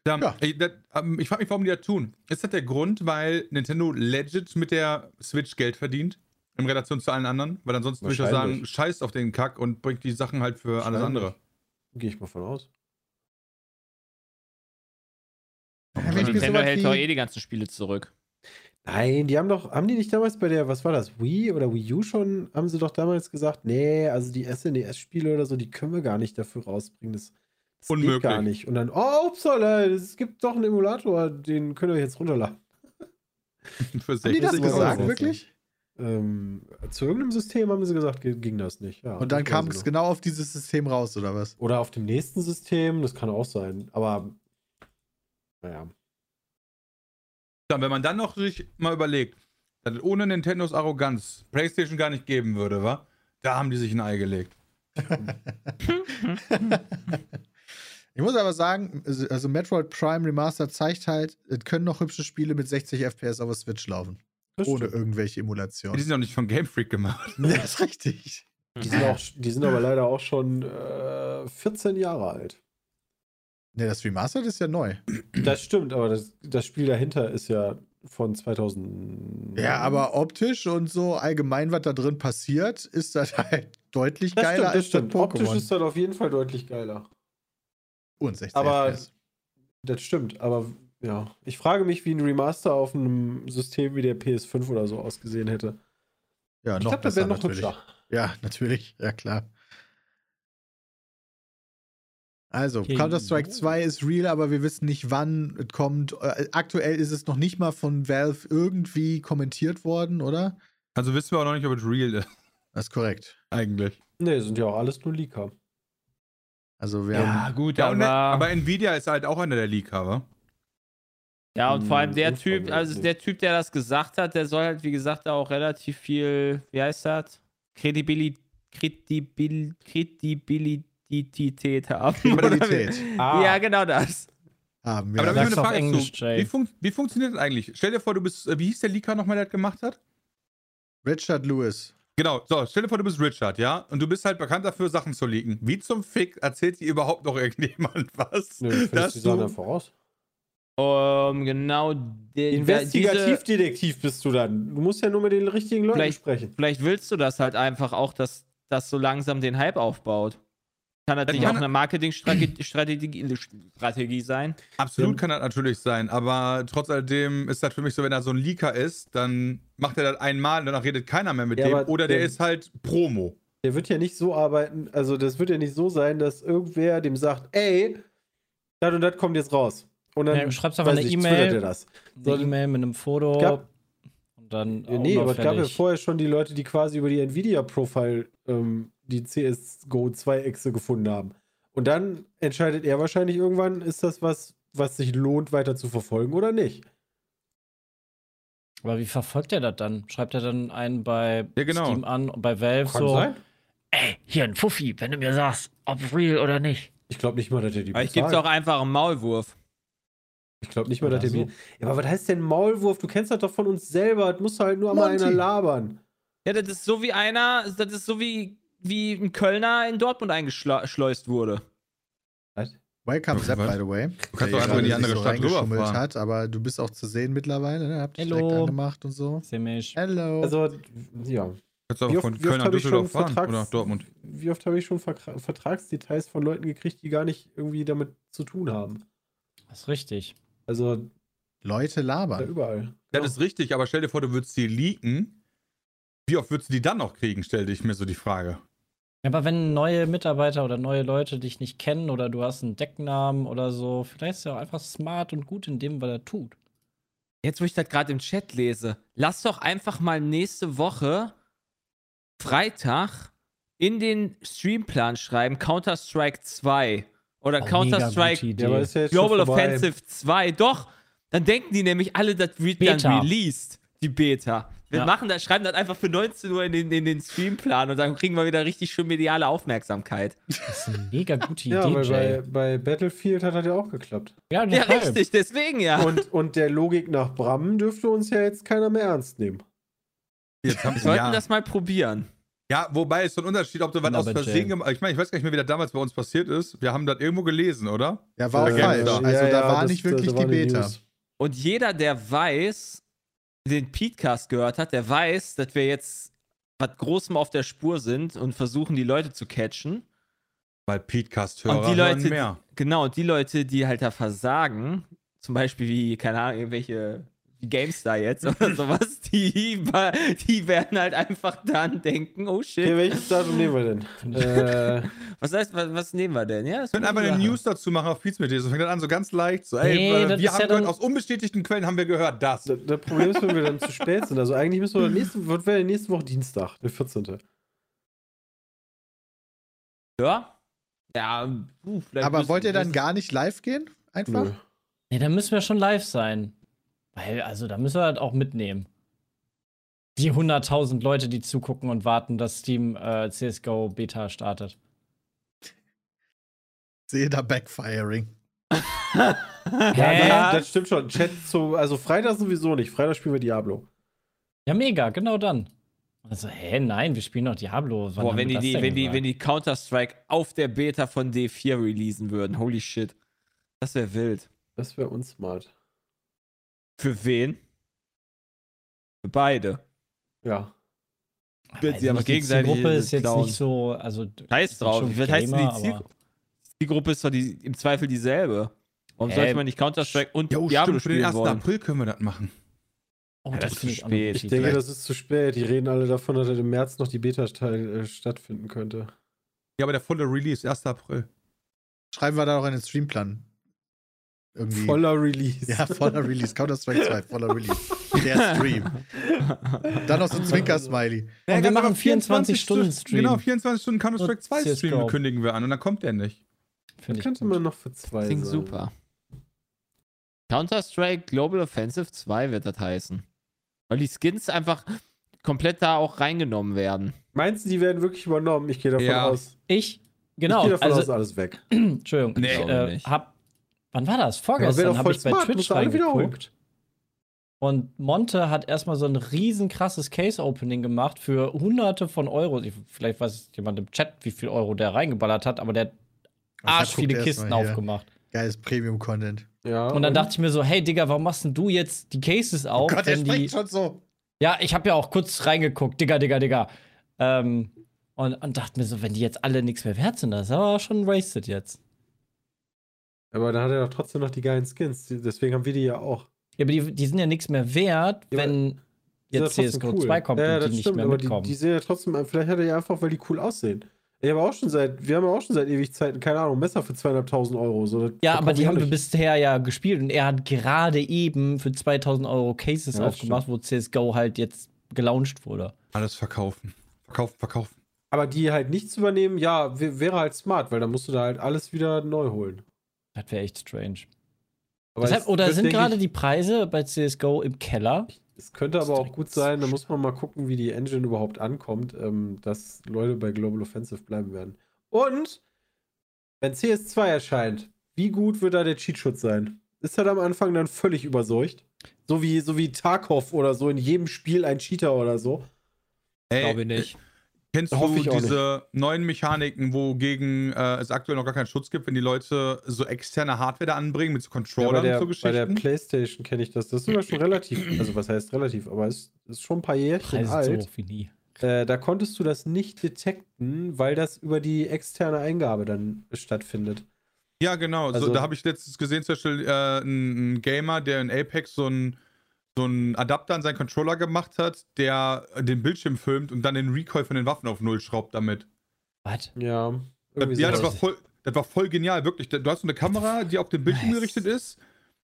Ja, Ja. Ich, das, ähm, ich frage mich, warum die das tun. Ist das der Grund, weil Nintendo legit mit der Switch Geld verdient? In Relation zu allen anderen? Weil ansonsten würde ich ja sagen, scheißt auf den Kack und bringt die Sachen halt für alles andere. Gehe ich mal von aus. Ja, Nintendo hält doch eh die ganzen Spiele zurück. Nein, die haben doch, haben die nicht damals bei der, was war das, Wii oder Wii U schon, haben sie doch damals gesagt, nee, also die SNES-Spiele oder so, die können wir gar nicht dafür rausbringen. Das, das geht Unmöglich. gar nicht. Und dann, oh, upsala, es gibt doch einen Emulator, den könnt ihr jetzt runterladen. für Haben die das 60 Euro. gesagt, Euro. wirklich? ähm, zu irgendeinem System haben sie gesagt, ge- ging das nicht. Ja, Und dann kam es genau auf dieses System raus, oder was? Oder auf dem nächsten System, das kann auch sein. Aber naja. Dann, wenn man dann noch sich mal überlegt, dass es ohne Nintendos Arroganz PlayStation gar nicht geben würde, wa? Da haben die sich ein Ei gelegt. Ich muss aber sagen, also also Metroid Prime Remastered zeigt halt, es können noch hübsche Spiele mit 60 FPS auf der Switch laufen. Das ohne stimmt. irgendwelche Die Emulationen. sind doch nicht von Game Freak gemacht. Ja, ist richtig. Die sind, auch, die sind aber leider auch schon äh, 14 Jahre alt. Ne, das Remastered ist ja neu. Das stimmt, aber das, das Spiel dahinter ist ja von 2000. Ja, aber optisch und so allgemein, was da drin passiert, ist das halt deutlich das geiler stimmt, das als das stimmt. Optisch Pokémon. ist das auf jeden Fall deutlich geiler. Und 60 aber- FPS. Das stimmt, aber ja. Ich frage mich, wie ein Remaster auf einem System wie der PS5 oder so ausgesehen hätte. Ja, Ich noch glaube, das besser noch natürlich. hübscher. Ja, natürlich. Ja, klar. Also, Okay. Counter-Strike 2 ist real, aber wir wissen nicht, wann es kommt. Äh, Aktuell ist es noch nicht mal von Valve irgendwie kommentiert worden, oder? Also wissen wir auch noch nicht, ob es real ist, Das ist korrekt. eigentlich. Nee, sind ja auch alles nur Leaker. Also, wir haben. gut, Ja, und, ne, aber, aber Nvidia ist halt auch einer der Leaker, wa? ja, und vor allem Hm, der. Typ, also der Typ, der das gesagt hat, der soll halt, wie gesagt, auch relativ viel, wie heißt das? Kredibil Kredibil Kredibilität haben. Qualität Ah. Ja, genau das. haben wir. Aber da habe ich eine Frage Englisch, zu. Wie, fun wie funktioniert das eigentlich? Stell dir vor, du bist, äh, wie hieß der Leaker nochmal, der das gemacht hat? Richard Lewis. Genau, so, stell dir vor, du bist Richard, ja? Und du bist halt bekannt dafür, Sachen zu leaken. Wie zum Fick erzählt dir überhaupt noch irgendjemand was? Nö, dass die du- einfach raus. Um, genau. Investigativdetektiv bist du dann. Du musst ja nur mit den richtigen Leuten Vielleicht- sprechen. vielleicht willst du das halt einfach auch, dass das so langsam den Hype aufbaut. Kann natürlich kann- auch eine Marketingstrategie Strategie, sein. Absolut Ja. kann das natürlich sein, aber trotz alledem ist das für mich so, wenn er so ein Leaker ist, dann macht er das einmal und danach redet keiner mehr mit Ja, dem. Oder der der- ist halt Promo. Der wird ja nicht so arbeiten, also das wird ja nicht so sein, dass irgendwer dem sagt, ey, das und das kommt jetzt raus. Und dann Ja, du schreibst einfach eine E-Mail. E-Mail mit einem Foto. Gab- dann. Ja, nee, aber es gab ja vorher schon die Leute, die quasi über die Nvidia-Profile ähm, die CSGO 2-Echse gefunden haben. Und dann entscheidet er wahrscheinlich irgendwann, ist das was, was sich lohnt, weiter zu verfolgen oder nicht. Aber wie verfolgt er das dann? Schreibt er dann einen bei Ja, genau. Steam an und bei Valve Kann so? sein. Ey, hier ein Fuffi, wenn du mir sagst, ob real oder nicht. Ich glaube nicht mal, dass er die Vielleicht gibt es auch bezahlt. einfach einen Maulwurf. Ich glaube nicht mal, dass er so. die. Ja, aber was heißt denn Maulwurf? Du kennst das doch von uns selber. Das muss halt nur einmal einer labern. Ja, das ist so wie einer, das ist so wie, wie ein Kölner in Dortmund eingeschleust wurde. Welcome, Du Sepp, by the way. du kannst Der doch einfach in die andere sich Stadt rüberfahren. hat, aber du bist auch zu sehen mittlerweile, ne? Habt dich Hello. direkt angemacht und so. Seh mich. Hello. Also, ja. Kannst du Wie auch oft, von Köln nach habe ich schon Düsseldorf fahren Vertrags oder nach Dortmund. Wie oft habe ich schon Vertra Vertragsdetails von Leuten gekriegt, die gar nicht irgendwie damit zu tun haben? Das ist richtig. Also, Leute labern. überall. Das ist richtig, aber stell dir vor, du würdest die leaken. Wie oft würdest du die dann noch kriegen, stell ich mir so die Frage. Aber wenn neue Mitarbeiter oder neue Leute dich nicht kennen oder du hast einen Decknamen oder so, vielleicht ist er auch einfach smart und gut in dem, was er tut. Jetzt, wo ich das gerade im Chat lese, lass doch einfach mal nächste Woche Freitag in den Streamplan schreiben Counter-Strike 2 oder Oh, Counter-Strike. Ja, ja Global. Offensive 2. Doch, dann denken die nämlich alle, das wird dann Beta. released, die Beta. Wir Ja. machen das, schreiben das einfach für 19 Uhr in den, in den Streamplan und dann kriegen wir wieder richtig schön mediale Aufmerksamkeit. Das ist eine mega gute Ja, Idee, weil Jay. bei, bei Battlefield hat das ja auch geklappt. Ja, Ja, richtig, deswegen ja. Und, und der Logik nach Bram dürfte uns ja jetzt keiner mehr ernst nehmen. Jetzt haben Wir sollten ja. das mal probieren. Ja, wobei es so ein Unterschied, ob du was Na, aus Versehen gemacht Ich meine, ich weiß gar nicht mehr, wie das damals bei uns passiert ist. Wir haben das irgendwo gelesen, oder? Ja, war auch Äh, falsch. ja, Also ja, da ja, war das- nicht wirklich die war eine Beta. News. Und jeder, der weiß, den Podcast gehört hat, der weiß, dass wir jetzt was Großem auf der Spur sind und versuchen, die Leute zu catchen. Weil Podcast-Hörer Und die hören Leute, mehr. genau, und die Leute, die halt da versagen, zum Beispiel wie, keine Ahnung, irgendwelche die GameStar jetzt oder sowas, die, die werden halt einfach dann denken, oh shit. Okay, welches Datum nehmen wir denn? äh, Was heißt, was, was nehmen wir denn? Ja, das Wir können einfach eine. News dazu machen auf Pizmedia. So fängt dann an, so ganz leicht. So, ey, Nee, äh, das wir haben ja gehört, aus unbestätigten Quellen haben wir gehört, das. das, das Problem ist, wenn wir dann zu spät sind. Also eigentlich müssen wir nächste, was wäre nächste Woche Dienstag, der 14. Ja. Ja, uh, vielleicht Aber wollt ihr dann gar nicht live gehen? Einfach? Nö. Nee, dann müssen wir schon live sein. Weil, also, da müssen wir halt auch mitnehmen. Die 100.000 Leute, die zugucken und warten, dass Steam äh, CSGO Beta startet. Sehe da Backfiring. Ja, Ja. das stimmt schon. Chat zu, also Freitag sowieso nicht. Freitag spielen wir Diablo. Ja, mega, genau dann. Also, hä, nein, wir spielen noch Diablo. Wann Boah, wenn wir die, die, wenn, die, wenn die Counter-Strike auf der Beta von D4 releasen würden, holy shit. Das wäre wild. Das wäre unsmart. Für wen? Für beide. Ja. wird sie aber die gegenseitig Zielgruppe ist jetzt klauen. nicht so, also Scheiß drauf. Wie heißt denn die Gamer, Ziel aber- Zielgruppe ist doch die, im Zweifel dieselbe. Warum Äh, sollte man nicht Counter-Strike und Jo, Diablo stimmt, für den spielen 1. wollen? April können wir das machen. Oh, Ja, das ist finde zu spät. Ich denke, das ist zu spät. Die reden alle davon, dass im März noch die Beta äh, stattfinden könnte. Ja, aber der volle Release, 1. April. Schreiben wir da noch in den Streamplan. Irgendwie. Voller Release. Ja, voller Release. Counter-Strike 2, voller Release. Der Stream. Dann noch so ein Zwinker-Smiley. Und wir machen einfach 24 Stunden Stunden- Stream. Genau, 24 Stunden Counter-Strike Und 2 Stream CS:GO. kündigen wir an und dann kommt der nicht. Finde ich könnte man noch für zwei Klingt sein. super. Counter-Strike Global Offensive 2 wird das heißen. Weil die Skins einfach komplett da auch reingenommen werden. Meinst du, die werden wirklich übernommen? Ich gehe davon Ja. aus. Ich, Ich genau, gehe davon aus, also, alles weg. Entschuldigung, Nee, ich äh, nicht. Wann war das? Ja, Vorgestern doch habe ich bei smart, Twitch reingeguckt. Und Monte hat erstmal so ein riesen krasses Case-Opening gemacht für hunderte von Euro. Ich, vielleicht weiß jemand im Chat, wie viel Euro der reingeballert hat, aber der hat arsch viele Kisten aufgemacht. Geiles Premium-Content. Ja, Und dann dachte ich mir so, hey Digga, warum machst denn du jetzt die Cases auf, Oh Gott, der wenn die spricht schon so. Ja, ich habe ja auch kurz reingeguckt, Digga, Digga, Digga. Ähm, und, und dachte mir so, wenn die jetzt alle nichts mehr wert sind, das ist aber schon wasted jetzt. Aber dann hat er doch trotzdem noch die geilen Skins. Die- Deswegen haben wir die ja auch. Ja, aber die, die sind ja nichts mehr wert, Ja, wenn Die jetzt CSGO 2 kommt ja, und das die nicht stimmt, mehr aber die, mitkommen. die sind ja trotzdem, vielleicht hat er ja einfach, weil die cool aussehen. Ich habe auch schon seit, wir haben ja auch schon seit ewig Zeiten, keine Ahnung, Messer für zweieinhalbtausend Euro. So, ja, aber die haben wir nicht. bisher ja gespielt und er hat gerade eben für 2000 Euro Cases Ja, aufgemacht, wo CSGO halt jetzt gelauncht wurde. Alles verkaufen. Verkaufen, verkaufen. Aber die halt nicht zu übernehmen, ja, wär- wäre halt smart, weil dann musst du da halt alles wieder neu holen. Das wäre echt strange. Aber Deshalb, es oder wird, sind gerade die Preise bei CSGO im Keller? Es könnte aber auch gut sein, da muss man mal gucken, wie die Engine überhaupt ankommt, ähm, dass Leute bei Global Offensive bleiben werden. Und wenn CS2 erscheint, wie gut wird da der Cheatschutz sein? Ist er am Anfang dann völlig überseucht? So wie, so wie Tarkov oder so, in jedem Spiel ein Cheater oder so. Ey, Glaube ich nicht. Kennst Hoffe du diese neuen Mechaniken, wogegen äh, es aktuell noch gar keinen Schutz gibt, wenn die Leute so externe Hardware da anbringen mit so Ja, Controllern der, und so bei der Geschichten? Playstation kenne ich das. Das ist sogar schon relativ, also was heißt relativ, aber es ist schon ein paar Jährchen Preise so alt. hoch wie nie. Äh, da konntest du das nicht detekten, weil das über die externe Eingabe dann stattfindet. ja, genau. Also- so, da habe ich letztens gesehen, zum Beispiel äh, ein, ein Gamer, der in Apex so einen so einen Adapter an seinen Controller gemacht hat, der den Bildschirm filmt und dann den Recoil von den Waffen auf Null schraubt damit. Was? Ja. irgendwie ja, das war, voll, das war voll genial, wirklich. Du hast so eine Kamera, die auf den Bildschirm Nice. gerichtet ist,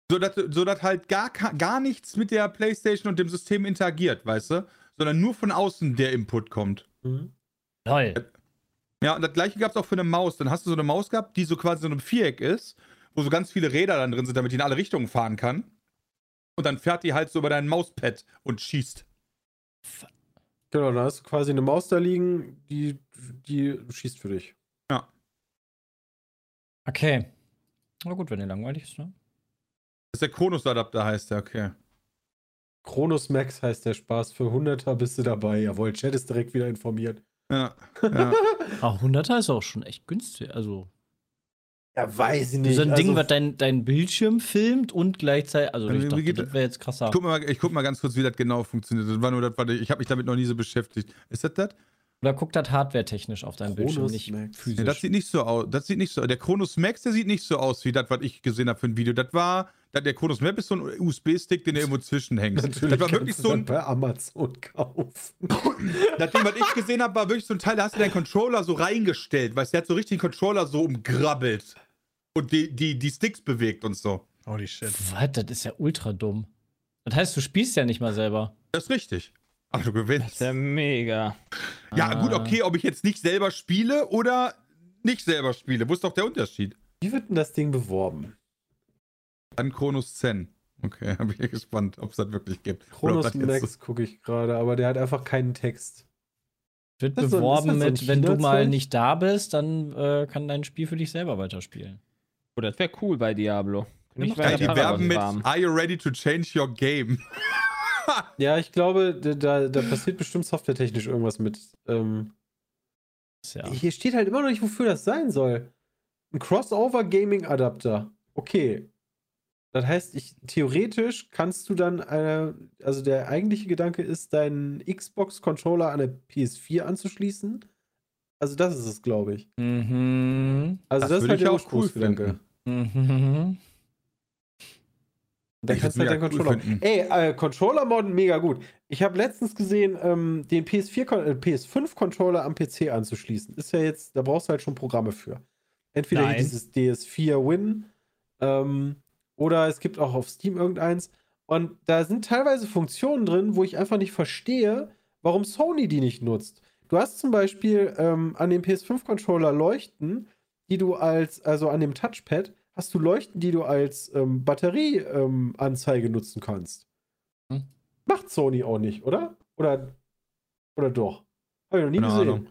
sodass, sodass halt gar, gar nichts mit der Playstation und dem System interagiert, weißt du? Sondern nur von außen der Input kommt. Mhm. Toll. Ja, und das gleiche gab es auch für eine Maus. Dann hast du so eine Maus gehabt, die so quasi so ein Viereck ist, wo so ganz viele Räder dann drin sind, damit die in alle Richtungen fahren kann. Und dann fährt die halt so über dein Mauspad und schießt. Genau, da hast du quasi eine Maus da liegen, die, die schießt für dich. Okay. Na gut, wenn ihr langweilig ist, ne? Das ist der Kronos-Adapter, heißt der, okay. Chronos Max heißt der Spaß. Für 100er bist du dabei. Jawohl, Chat ist direkt wieder informiert. Ja. ja. Ah, 100er ist auch schon echt günstig. Also, Ja, weiß ich nicht. so ein Ding, also, was dein, dein Bildschirm filmt und gleichzeitig. Also, Wie ich dachte, geht- das wäre jetzt krasser. Ich guck, mal, ich guck mal ganz kurz, wie das genau funktioniert. Das war nur das, ich, ich habe mich damit noch nie so beschäftigt. Ist das das? Oder guckt das hardware-technisch auf deinem Bildschirm, Chronos nicht Max. physisch. Nee, das sieht nicht so aus. Das sieht nicht so Der Chronos Max, der sieht nicht so aus, wie das, was ich gesehen habe für ein Video. Das war da- der Kronos Map ist so ein USB-Stick, den du irgendwo zwischenhängt. Das war wirklich so dann ein, bei Amazon kaufen. das Ding, was ich gesehen habe, war wirklich so ein Teil, da hast du deinen Controller so reingestellt, weißt du, der hat so richtig den Controller so umgrabbelt und die, die, die Sticks bewegt und so. Holy shit. Was? Das ist ja ultra dumm. Das heißt, du spielst ja nicht mal selber. Das ist richtig. Ach, du Das gewinnst. ist ja mega. Ja, gut, Ah. okay, ob ich jetzt nicht selber spiele oder nicht selber spiele. Wo ist doch der Unterschied? Wie wird denn das Ding beworben? An Chronos Zen. Okay, bin ich gespannt, ob es das wirklich gibt. Jetzt Max gucke ich gerade, aber der hat einfach keinen Text. Wird Das so- beworben so mit, wenn du mal nicht da bist, dann äh, kann dein Spiel für dich selber weiterspielen. Oh, das wäre cool bei Diablo. Kann ich Ja, die werben mit farmen. Are you ready to change your game? Ja, ich glaube, da- da, passiert bestimmt softwaretechnisch irgendwas mit. Ähm, ja. Hier steht halt immer noch nicht, wofür das sein soll. Ein Crossover Gaming Adapter. Okay. Das heißt, ich, theoretisch kannst du dann, äh, also der eigentliche Gedanke ist, deinen Xbox-Controller an eine PS4 anzuschließen. Also das ist es, glaube ich. Mhm. Also Das das, ist würde halt ich der auch cool Ursprungsgedanke. Mhm. Da Ich kannst du halt deinen cool Controller. finden. Ey, äh, Controller-Modden mega gut. Ich habe letztens gesehen, ähm, den PS4, Kon- äh, PS5-Controller am PC anzuschließen. Ist ja jetzt, da brauchst du halt schon Programme für. Entweder dieses DS4 Win ähm, oder es gibt auch auf Steam irgendeins. Und da sind teilweise Funktionen drin, wo ich einfach nicht verstehe, warum Sony die nicht nutzt. Du hast zum Beispiel ähm, an dem PS5-Controller Leuchten, die du als, also an dem Touchpad, hast du Leuchten, die du als ähm, Batterieanzeige ähm, nutzen kannst. Hm. Macht Sony auch nicht, oder? Oder, oder doch? Habe ich noch nie Keine gesehen. Ahnung.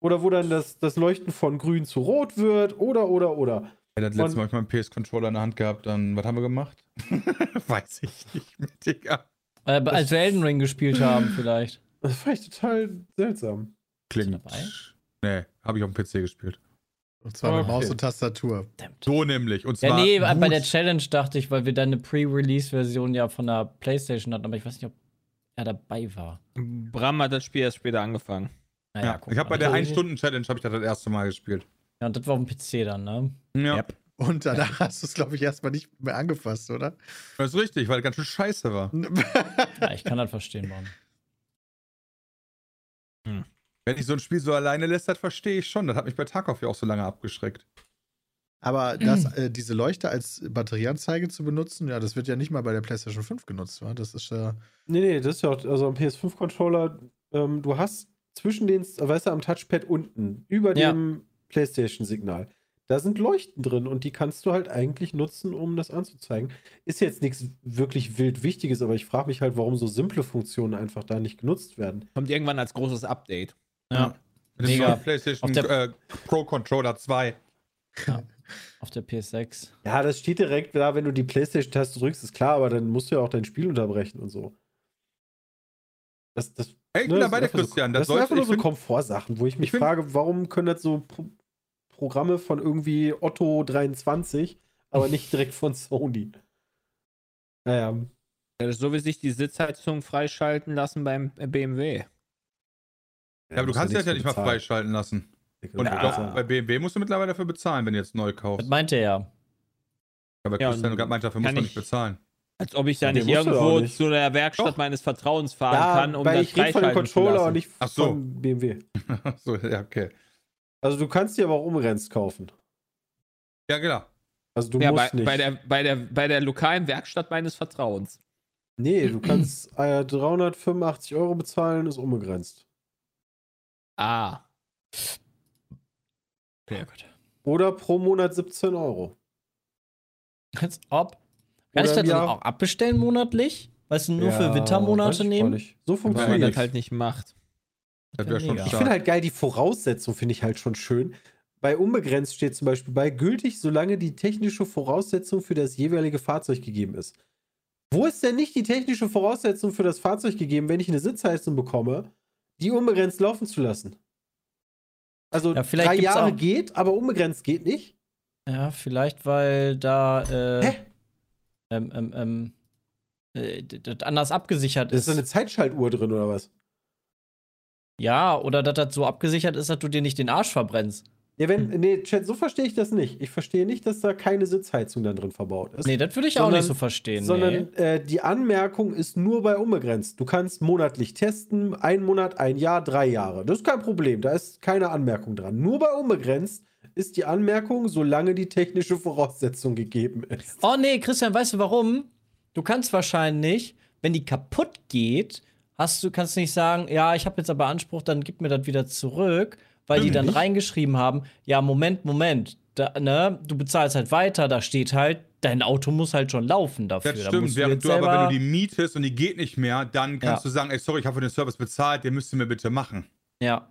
Oder wo dann das, das Leuchten von grün zu rot wird, oder, oder, oder. Ich hätte das letzte Mal ich meinen PS-Controller in der Hand gehabt, dann, was haben wir gemacht? Weiß ich nicht mehr, Digga. Äh, als wir Elden Ring gespielt haben, vielleicht. Das fand ich total seltsam. Klingt. dabei? Nee, habe ich auf dem PC gespielt. Und zwar mit Okay. Maus und Tastatur. Verdammt. So nämlich. Und zwar Ja, nee, bei gut. der Challenge dachte ich, weil wir dann eine Pre-Release-Version ja von der PlayStation hatten, aber ich weiß nicht, ob er dabei war. Bram hat das Spiel erst später angefangen. Naja, Ja, guck ich habe bei der 1-Stunden-Challenge habe ich das das erste Mal gespielt. Ja, und das war auf dem PC dann, ne? Ja, Yep. Und danach hast du es, glaube ich, erstmal nicht mehr angefasst, oder? das ist richtig, weil das ganz schön scheiße war. Ja, ich kann das verstehen, Mann. Wenn ich so ein Spiel so alleine lässt, das verstehe ich schon. Das hat mich bei Tarkov ja auch so lange abgeschreckt. Aber das, äh, diese Leuchte als Batterieanzeige zu benutzen, ja, das wird ja nicht mal bei der PlayStation 5 genutzt, wa? Das ist ja. Nee, nee, das ist ja auch, also am PS5-Controller, ähm, du hast zwischen den, weißt du, am Touchpad unten, über Ja. dem PlayStation-Signal, da sind Leuchten drin und die kannst du halt eigentlich nutzen, um das anzuzeigen. Ist jetzt nichts wirklich wild Wichtiges, aber ich frage mich halt, warum so simple Funktionen einfach da nicht genutzt werden. Kommt irgendwann als großes Update. Ja, Das Mega. ist PlayStation Auf der- äh, Pro Controller 2. auf der PS6. Ja, das steht direkt da, wenn du die PlayStation-Taste drückst, ist klar, aber dann musst du ja auch dein Spiel unterbrechen und so. Das, das, Hey, ich ne, bin das dabei, der einfach so- Christian. Das, Das, sind einfach nur so find, Komfortsachen, wo ich mich ich find- frage, warum können das so Pro Programme von irgendwie Otto 23, aber nicht direkt von Sony? Naja, Das so wie sich die Sitzheizung freischalten lassen beim BMW. ja, aber du kannst das ja nicht mal freischalten lassen. Und Ja. ich glaube, bei BMW musst du mittlerweile dafür bezahlen, wenn du jetzt neu Das kaufst. meint er ja. Aber Ja, Christian und gerade meint, dafür muss man ich- nicht bezahlen. Als ob ich da nicht irgendwo nicht. zu der Werkstatt Doch. meines Vertrauens fahren Ja, kann, um weil das ich rede von dem Controller lassen. und nicht Ach so. von BMW. so, ja, okay. Also du kannst dir aber auch umrennst kaufen. Ja, genau. Also du ja, musst bei, nicht. bei, der, bei, der, bei der lokalen Werkstatt meines Vertrauens. nee, du kannst äh, 385 Euro bezahlen, ist unbegrenzt. Ah. Oh Gott. Oder pro Monat 17 Euro. Als ob. Kann Oder ich das auch abbestellen monatlich? Weißt du, nur Ja, für Wintermonate nehmen? So Weil man funktioniert das halt nicht macht. Das wäre schon. Ich finde halt geil, die Voraussetzung finde ich halt schon schön. Bei unbegrenzt steht zum Beispiel bei gültig, solange die technische Voraussetzung für das jeweilige Fahrzeug gegeben ist. Wo ist denn nicht die technische Voraussetzung für das Fahrzeug gegeben, wenn ich eine Sitzheizung bekomme, die unbegrenzt laufen zu lassen? Also Ja, vielleicht drei Jahre geht, aber unbegrenzt geht nicht. Ja, vielleicht, weil da äh, Hä? Ähm, ähm, ähm, äh, anders abgesichert Ist ist. da eine Zeitschaltuhr drin oder was? ja, oder dass das so abgesichert ist, dass du dir nicht den Arsch verbrennst. Ja, wenn, nee, Chat, so verstehe ich das nicht. Ich verstehe nicht, dass da keine Sitzheizung dann drin verbaut ist. Nee, das würde ich auch Sondern- nicht so verstehen. sondern nee. äh, die Anmerkung ist nur bei unbegrenzt. Du kannst monatlich testen, ein Monat, ein Jahr, drei Jahre. Das ist kein Problem, da ist keine Anmerkung dran. Nur bei unbegrenzt ist die Anmerkung, solange die technische Voraussetzung gegeben ist. Oh nee, Christian, weißt du warum? Du kannst wahrscheinlich, wenn die kaputt geht, hast du kannst nicht sagen, ja, ich habe jetzt aber Anspruch, dann gib mir das wieder zurück, weil die Stimmt dann nicht. reingeschrieben haben, ja, Moment, Moment, da, ne, du bezahlst halt weiter, da steht halt, dein Auto muss halt schon laufen dafür. Das Da stimmt, musst während jetzt du aber, wenn du die mietest und die geht nicht mehr, dann kannst Ja. du sagen, ey, sorry, ich habe für den Service bezahlt, den müsst ihr mir bitte machen. ja,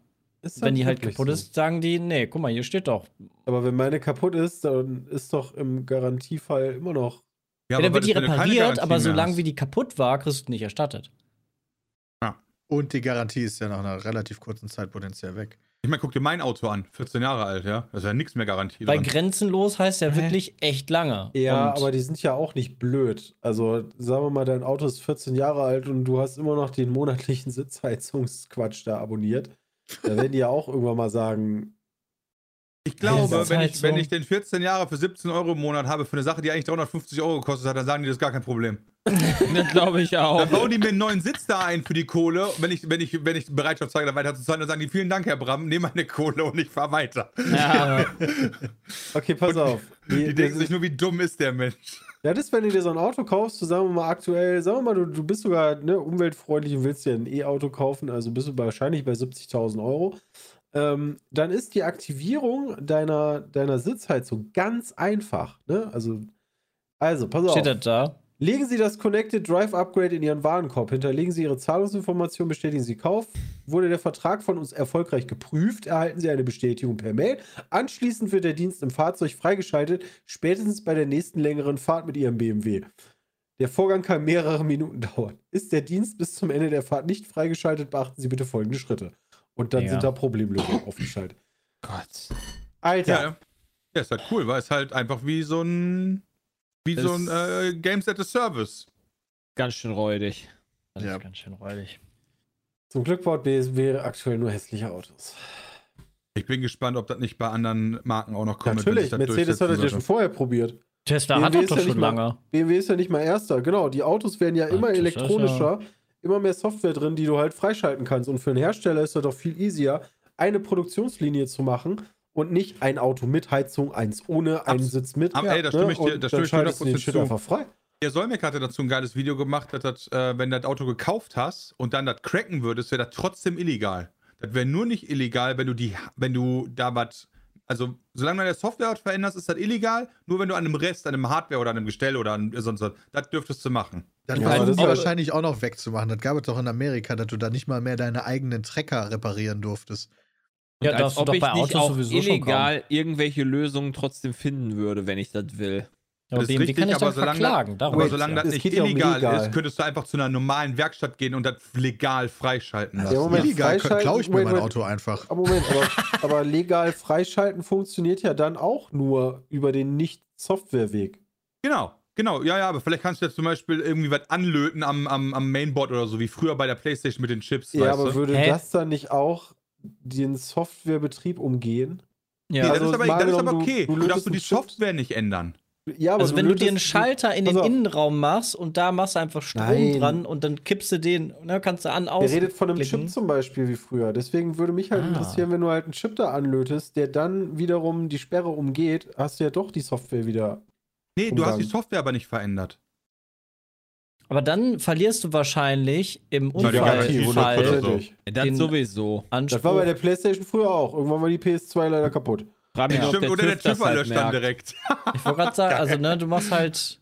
wenn die halt kaputt so. ist, sagen die, nee, guck mal, hier steht doch. Aber wenn meine kaputt ist, dann ist doch im Garantiefall immer noch. Ja, aber dann wird die repariert, aber solange wie die kaputt war, kriegst du nicht erstattet. Und die Garantie ist ja nach einer relativ kurzen Zeit potenziell weg. Ich meine, guck dir mein Auto an, 14 Jahre alt, ja. Da ist ja nichts mehr Garantie Weil dran. grenzenlos heißt ja wirklich echt lange. Ja, Und aber die sind ja auch nicht blöd. Also, sagen wir mal, dein Auto ist 14 Jahre alt und du hast immer noch den monatlichen Sitzheizungsquatsch da abonniert. Da werden die ja auch irgendwann mal sagen, Ich glaube, wenn, halt ich, wenn so. ich den 14 Jahre für 17 Euro im Monat habe, für eine Sache, die eigentlich 350 Euro gekostet hat, dann sagen die, das ist gar kein Problem. Das glaube ich auch. Dann bauen die mir einen neuen Sitz da ein für die Kohle. Und wenn ich, wenn ich, wenn ich Bereitschaft zeige, da weiter zu zahlen, dann sagen die, vielen Dank, Herr Bram, nehme meine Kohle und ich fahr weiter. Ja. okay, pass auf. Die denken sich nur, wie dumm ist der Mensch. Ja, das, wenn du dir so ein Auto kaufst, so sagen wir mal aktuell, sagen wir mal, du, du bist sogar ne, umweltfreundlich und willst dir ein E-Auto kaufen, also bist du wahrscheinlich bei 70.000 Euro. Ähm, dann ist die Aktivierung deiner, deiner Sitzheizung ganz einfach. Ne? Also, also, pass auf. steht das da? Legen Sie das Connected Drive Upgrade in Ihren Warenkorb, hinterlegen Sie Ihre Zahlungsinformation, bestätigen Sie Kauf. Wurde der Vertrag von uns erfolgreich geprüft, erhalten Sie eine Bestätigung per Mail. Anschließend wird der Dienst im Fahrzeug freigeschaltet, spätestens bei der nächsten längeren Fahrt mit Ihrem BMW. Der Vorgang kann mehrere Minuten dauern. Ist der Dienst bis zum Ende der Fahrt nicht freigeschaltet, beachten Sie bitte folgende Schritte. Und dann Ja. sind da Problemlösungen aufgeschaltet. Gott. Alter, Ja, ja, ist halt cool, weil es halt einfach wie so ein, wie so ein äh, Games at a Service. Ganz schön räudig. Das Ja. ist ganz schön räudig. zum Glück baut BSW aktuell nur hässliche Autos. Ich bin gespannt, ob das nicht bei anderen Marken auch noch kommt. wenn sich Natürlich, das Mercedes hat das ja schon vorher probiert. Tesla BMW hat das ja schon nicht mal- lange. BMW ist ja nicht mal erster, genau. Die Autos werden ja Ja, immer elektronischer, immer mehr Software drin, die du halt freischalten kannst. Und für einen Hersteller ist das doch viel easier, eine Produktionslinie zu machen und nicht ein Auto mit Heizung, eins ohne, einen Abs- Sitz mit. Ab- ey, da stimme ich dir- da stimme ich dir schaltest du den 100% Shit zu. einfach frei. Der Solmec hatte dazu ein geiles Video gemacht, dass das, äh, wenn du das Auto gekauft hast und dann das cracken würdest, wäre das trotzdem illegal. Das wäre nur nicht illegal, wenn du die, wenn du da was, also solange du der Software was veränderst, ist das illegal. Nur wenn du an einem Rest, an einem Hardware oder an einem Gestell oder an sonst was, das dürftest du machen. Dann Ja, versuchen das wahrscheinlich auch noch wegzumachen. Das gab es doch in Amerika, dass du da nicht mal mehr deine eigenen Trecker reparieren durftest. Ja, Und darfst als du ob doch bei ich nicht Autos auch sowieso schon illegal irgendwelche Lösungen trotzdem finden würde, wenn ich das will. Aber Das ist BMW kann richtig, ich aber solange verklagen. Darum Aber solange ja. das Es nicht ja um illegal legal. ist, könntest du einfach zu einer normalen Werkstatt gehen und das legal freischalten lassen. Ja, Moment, Illegal freischalten- klaue ich mir Moment, mein. Auto einfach. Aber Moment, aber, aber legal freischalten funktioniert ja dann auch nur über den Nicht-Software-Weg. Genau, genau, ja, ja, aber vielleicht kannst du jetzt zum Beispiel irgendwie was anlöten am, am, am Mainboard oder so, wie früher bei der Playstation mit den Chips, Ja, weißt aber du? würde Hä? das dann nicht auch den Softwarebetrieb umgehen? Nee, Ja. das Also ist aber, das ist aber du- okay. du Du, darfst nur die. Software nicht ändern. Ja, aber Also wenn du dir einen Schalter in den. Innenraum machst und da machst du einfach Strom Nein. dran und dann kippst du den, ne, kannst du an, aus. Der redet von einem klicken. Chip zum Beispiel wie früher. Deswegen würde mich halt Ah. interessieren, wenn du halt einen Chip da anlötest, der dann wiederum die Sperre umgeht, hast du ja doch die Software wieder. Nee, du hast Umgang. die Software aber nicht verändert. Aber dann verlierst du wahrscheinlich im Unfallfall 100% so. Das Den- sowieso. Anspruch. Das war bei der PlayStation früher auch. Irgendwann war die PS2 leider kaputt. Frag mich, Ja. Stimmt, der oder der TÜV das TÜV halt dann direkt. ich wollte gerade sagen, also ne, du machst halt.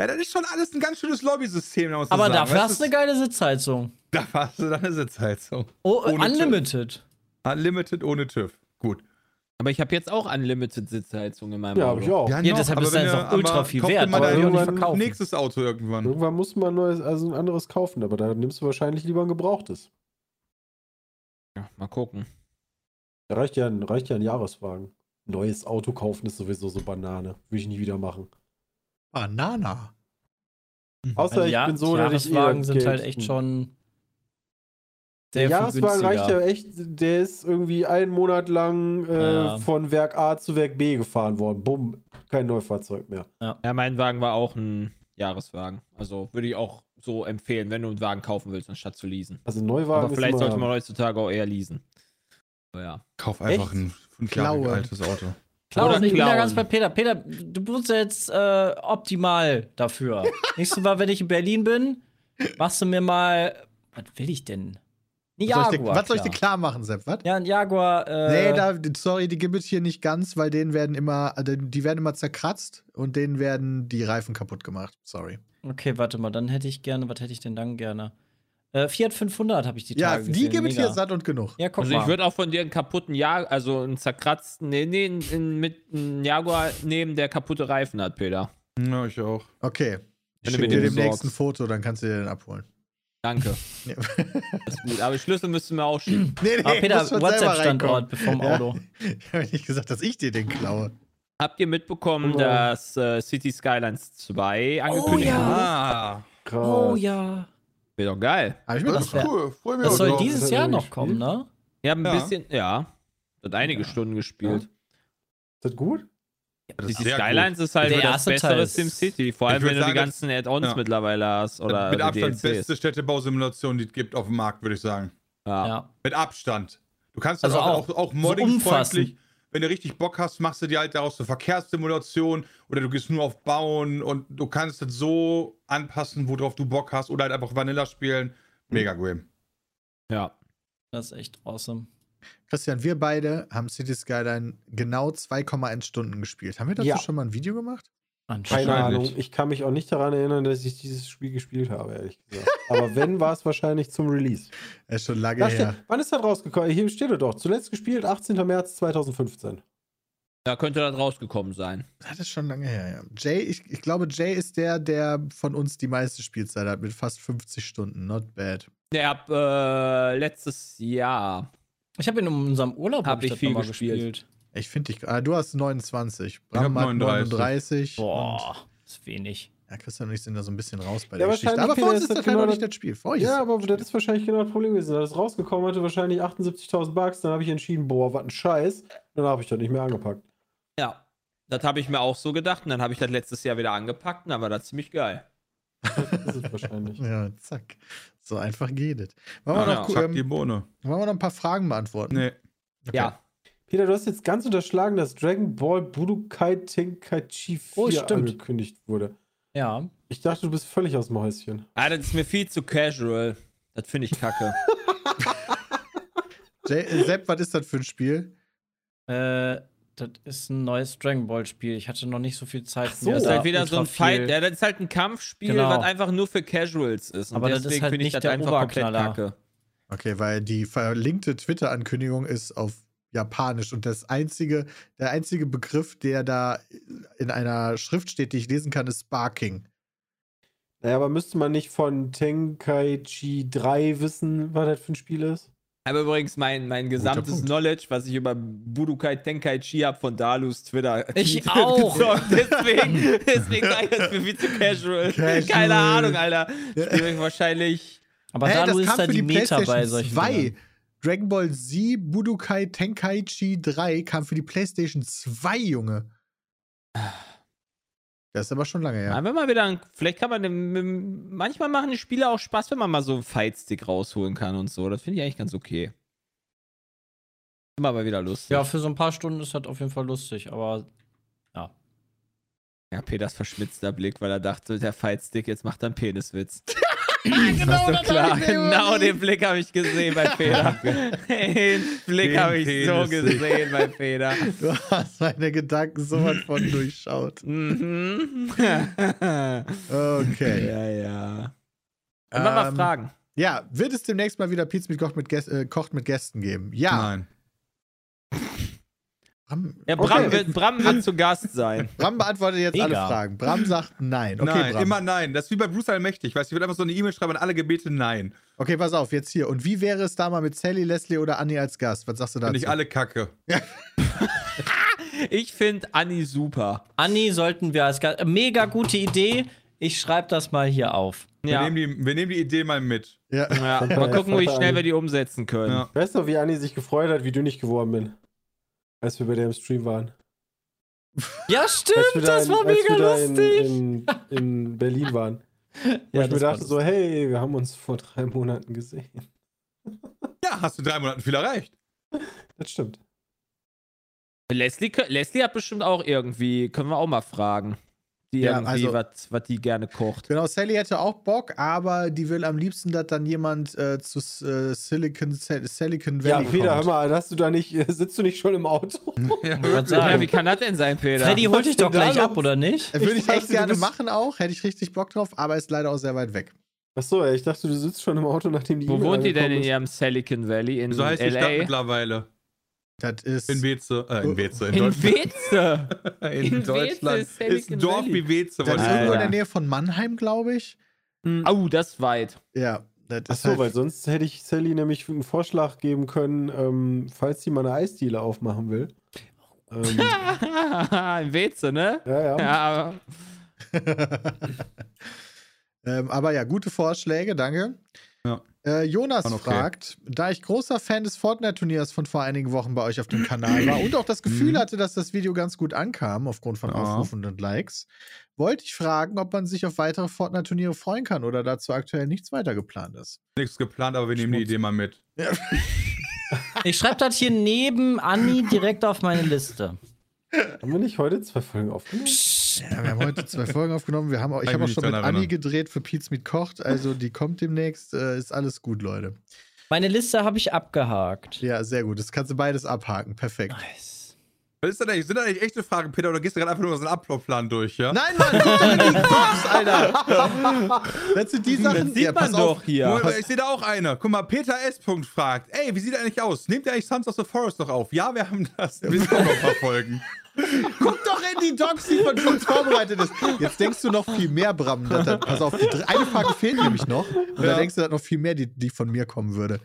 Ja, das ist schon alles ein ganz schönes Lobby-System. Aber sagen. dafür Weißt hast du eine geile Sitzheizung. Dafür hast du dann eine Sitzheizung. Oh, Ohne unlimited. Unlimited ohne TÜV. Gut. Aber ich habe jetzt auch Unlimited Sitzheizung in meinem Ja, Auto. habe ich auch. Ja, noch, deshalb aber ist das auch ultra viel wert, aber irgendwann verkaufen. nächstes Auto irgendwann. Irgendwann muss man ein neues, also ein anderes kaufen, aber da nimmst du wahrscheinlich lieber ein gebrauchtes. Ja, mal gucken. Da reicht ja, ein, reicht ja ein Jahreswagen. Neues Auto kaufen ist sowieso so Banane. Würde ich nie wieder machen. Banana. Außer Also ich ja, bin so, dass ich eh sind Geld- halt echt schon. Der Jahreswagen reicht ja echt, der ist irgendwie einen Monat lang äh, Ja. von Werk A zu Werk B gefahren worden. Bumm, kein Neufahrzeug mehr. Ja, mein Wagen war auch ein Jahreswagen. Also würde ich auch so empfehlen, wenn du einen Wagen kaufen willst, anstatt zu leasen. Also Neuwagen Aber vielleicht ist sollte man heutzutage auch eher leasen. So, ja. Kauf einfach Echt? ein fünf Jahre altes Auto. Klaus, Oder ich bin da klauen. ganz bei Peter. Peter, du bist jetzt äh, optimal dafür. Nächstes Mal, wenn ich in Berlin bin, machst du mir mal. Was will ich denn? Ein Was soll, ich dir, Jaguar. was soll ich dir klar. machen, Sepp? Was? Ja, ein Jaguar. Äh, Nee, da, sorry, die gibt es hier nicht ganz, weil denen werden immer, also die werden immer zerkratzt und denen werden die Reifen kaputt gemacht. Sorry. Okay, warte mal, dann hätte ich gerne, was hätte ich denn dann gerne? Äh, Fiat 500 habe ich die Ja, Tage die gesehen. gibt es mega. hier satt und genug. Ja, guck Also ich mal. würde auch von dir einen kaputten Jaguar, also einen zerkratzten, nee, nee, einen- einen mit einem Jaguar nehmen, der kaputte Reifen hat, Peter. Ja, ich auch. Okay. Ich schicke dir ein besorgst. Foto, dann kannst du dir den abholen. Danke. Ja. Das ist gut. Aber Schlüssel müsst du mir auch schicken. Nee, nee, Ah, Peter, WhatsApp-Standort vom Ja. Auto. Ich habe nicht gesagt, dass ich dir den klaue. Habt ihr mitbekommen, Oh. dass äh, City Skylines 2 angekündigt ja. wurde? Ah. krass. Oh ja. Wäre doch geil. Ich Das wär- cool. Freu mich Das soll drauf. dieses hat Jahr noch kommen, ne? Ich habe ein Ja. bisschen, ja. Hat einige Ja. Stunden gespielt. Ist das gut? Das sehr Skylines ist halt Der das erste bessere Teil ist- SimCity. Vor allem, wenn du die ganzen Add-ons ja. mittlerweile hast. gut. Oder Mit die Abstand DLCs. beste Städtebausimulation, die es gibt auf dem Markt, würde ich sagen. Ja. Ja. Mit Abstand. Du kannst das Also auch, auch auch, auch so modding-freundlich. umfassend. wenn du richtig Bock hast, machst du dir halt daraus eine Verkehrssimulation oder du gehst nur auf Bauen und du kannst es so anpassen, worauf du Bock hast oder halt einfach Vanilla spielen. Mega Game. ja. Das ist echt awesome. Christian, wir beide haben City Skyline genau 2,1 Stunden gespielt. Haben wir dazu Ja. schon mal ein Video gemacht? Keine. Ahnung. Ich kann mich auch nicht daran erinnern, dass ich dieses Spiel gespielt habe, ehrlich gesagt. Aber wenn, war es wahrscheinlich zum Release. Das ist schon lange Da her. steht, wann ist das rausgekommen? Hier steht es doch. Zuletzt gespielt, 18. März 2015. Da könnte das rausgekommen sein. Das ist schon lange her, ja. Jay, ich, ich glaube, Jay ist der, der von uns die meiste Spielzeit hat, mit fast 50 Stunden. Not bad. Ich hab äh, letztes Jahr. Ich habe in unserem Urlaub Hab ich das viel mal gespielt. Ich finde dich. Ah, du hast 29. hab Bram hat 39. 39. Und, Boah, ist wenig. ja, Christian und ich sind da so ein bisschen raus bei Ja, der Geschichte. Aber für uns ist das das halt genau noch nicht das- das Spiel. Für euch Ja, aber das das ist wahrscheinlich genau das Problem gewesen. Da ist rausgekommen, hatte wahrscheinlich 78.000 Bucks. Dann habe ich entschieden, boah, was ein Scheiß. Dann habe ich das nicht mehr angepackt. Ja. Das habe ich mir auch so gedacht. Und dann habe ich das letztes Jahr wieder angepackt. Und dann war das ziemlich geil. Das ist es wahrscheinlich. Ja, zack. So einfach geht es. Wollen, wir Ah, noch, ja. Zack, die ähm, Bohne. wollen wir noch ein paar Fragen beantworten? Nee. Okay. Ja. Peter, du hast jetzt ganz unterschlagen, dass Dragon Ball Budokai Tenkaichi 4 Oh, angekündigt wurde. Ja. Ich dachte, du bist völlig aus dem Häuschen. Ah, das ist mir viel zu casual. Das finde ich kacke. Äh, Sepp, was ist das für ein Spiel? Äh, das ist ein neues Dragon Ball Spiel. Ich hatte noch nicht so viel Zeit. so. Das ist halt wieder so ein Fight. Ja, das ist halt ein Kampfspiel, Genau. was einfach nur für Casuals ist. Und Aber das ist deswegen halt finde ich das der einfach komplett kacke. Okay, weil die verlinkte Twitter-Ankündigung ist auf Japanisch und das einzige, der einzige Begriff, der da in einer Schrift steht, die ich lesen kann, ist Sparking. Naja, aber müsste man nicht von Tenkaichi 3 wissen, was das für ein Spiel ist? Aber übrigens, mein, mein gesamtes. Knowledge, was ich über Budokai Tenkaichi habe von Dalus Twitter. Ich auch. Deswegen, deswegen sage ich das für viel zu casual. Casual. Keine Ahnung, Alter. Spiel ich wahrscheinlich. Aber Hä, da das ist da für die die Meta bei PlayStation solchen 2. Dingern. Dragon Ball Z Budokai Tenkaichi 3 kam für die PlayStation 2, Junge. Das ist aber schon lange her. Ja. wenn man wieder, vielleicht kann man, dem- manchmal machen die Spiele auch Spaß, wenn man mal so einen Fightstick rausholen kann und so. Das finde ich eigentlich ganz okay. Immer aber wieder lustig. Ja, für so ein paar Stunden ist das auf jeden Fall lustig, aber Ja, Peters verschmitzter Blick, weil er dachte, der Fightstick, jetzt macht er einen Peniswitz. genau, das klar. Genau den Blick habe ich gesehen bei Peter. den Blick habe ich so Peniswitz. gesehen bei Peter. Du hast meine Gedanken sowas von durchschaut. Mhm. Okay. ja, ja. Und mal Ähm, fragen. Ja, wird es demnächst mal wieder Pizza mit Gäst, äh, Kocht mit Gästen geben? Ja. Nein. Bram, Ja, Bram, okay. wird, Bram wird zu Gast sein. Bram beantwortet jetzt alle Mega. Fragen. Bram sagt nein. Okay, nein, Bram. immer nein. Das ist wie bei Bruce Allmächtig. Weißt du, ich würde einfach so eine E-Mail schreiben an alle Gebete nein. Okay, pass auf, jetzt hier. Und wie wäre es da mal mit Sally, Leslie oder Annie als Gast? Was sagst du dazu? Finde ich alle kacke. Ich finde Anni super. Anni sollten wir als Gast. Mega gute Idee. Ich schreibe das mal hier auf. Wir, Ja. nehmen die, wir nehmen die Idee mal mit. Ja. ja. Mal gucken, wie schnell wir die umsetzen können. Ja. Ich weiß noch, wie Anni sich gefreut hat, wie dünnig geworden bin. Als wir bei der im Stream waren. Ja, stimmt, das in, war als mega wir da lustig. In, in, in Berlin waren. Ja, ich mir dachte so, hey, wir haben uns vor drei Monaten gesehen. Ja, hast du drei Monaten viel erreicht. Das stimmt. Leslie, Leslie hat bestimmt auch irgendwie, können wir auch mal fragen. Die Ja, irgendwie, also- was die gerne kocht. Genau, Sally hätte auch Bock, aber die will am liebsten, dass dann jemand äh, zu äh, Silicon, Silicon Ja, Valley Peter, hör kommt. mal, hast du da nicht, sitzt du nicht schon im Auto? Ja, Ja, sagen. wie kann das denn sein, Peter? Freddy holt dich doch gleich ab, oder nicht? Äh, Würde Ich ich dachte, echt gerne machen auch, hätte ich richtig Bock drauf, aber ist leider auch sehr weit weg. Achso, ich dachte, du sitzt schon im Auto, nachdem die Wo E-Mail wohnt die denn in ist. ihrem Silicon Valley? In So heißt die Stadt LA? mittlerweile. Das ist. In Weze. Äh, in Weze. In, In Deutschland. Weze. In, in Weze Deutschland. ist Ist, Silicon ein Dorf wie Weze. das ist ich irgendwo in der Nähe von Mannheim, glaube ich. Au, das ist weit. Ja, das ist Achso, halt, weil sonst hätte ich Sally nämlich einen Vorschlag geben können, ähm, falls sie mal eine Eisdiele aufmachen will. Ähm, in Weze, ne? ja, ja. Ja, aber ähm, aber ja, gute Vorschläge, danke. Ja. Äh, Jonas Waren okay. fragt, da ich großer Fan des Fortnite-Turniers von vor einigen Wochen bei euch auf dem Kanal war und auch das Gefühl Mhm. hatte, dass das Video ganz gut ankam aufgrund von Ja. Aufrufen und Likes, wollte ich fragen, ob man sich auf weitere Fortnite-Turniere freuen kann oder dazu aktuell nichts weiter geplant ist. Nichts geplant, aber wir nehmen die Idee mal mit. Ich schreibe das hier neben Anni direkt auf meine Liste. Haben wir nicht heute zwei Folgen aufgenommen? Ja, wir haben heute zwei Folgen aufgenommen. Wir haben auch, ich habe auch schon mit Anni gedreht für Pete's Meat Kocht. Also die kommt demnächst. Äh, ist alles gut, Leute. Meine Liste habe ich abgehakt. Ja, sehr gut. Das kannst du beides abhaken. Perfekt. Nice. Was ist denn eigentlich? Sind das eigentlich echte Fragen, Peter, oder gehst du gerade einfach nur so einen Ablaufplan durch, ja? Nein, Mann, guck doch in die Box, Alter. Das sind die Sachen. das sieht ja, man doch auf. hier. Moment, Ich sehe da auch eine. Guck mal, Peter S. Punkt fragt, ey, wie sieht er eigentlich aus? Nehmt ihr eigentlich Sons of the Forest noch auf? Ja, wir haben das. Wir sind auch noch ein paar Folgen. Guck doch in die Docs, die von uns vorbereitet ist. Jetzt denkst du noch viel mehr, Bram. das- pass auf, die eine Frage fehlt nämlich noch. Und da Ja. denkst du, dass noch viel mehr, die, die von mir kommen würde.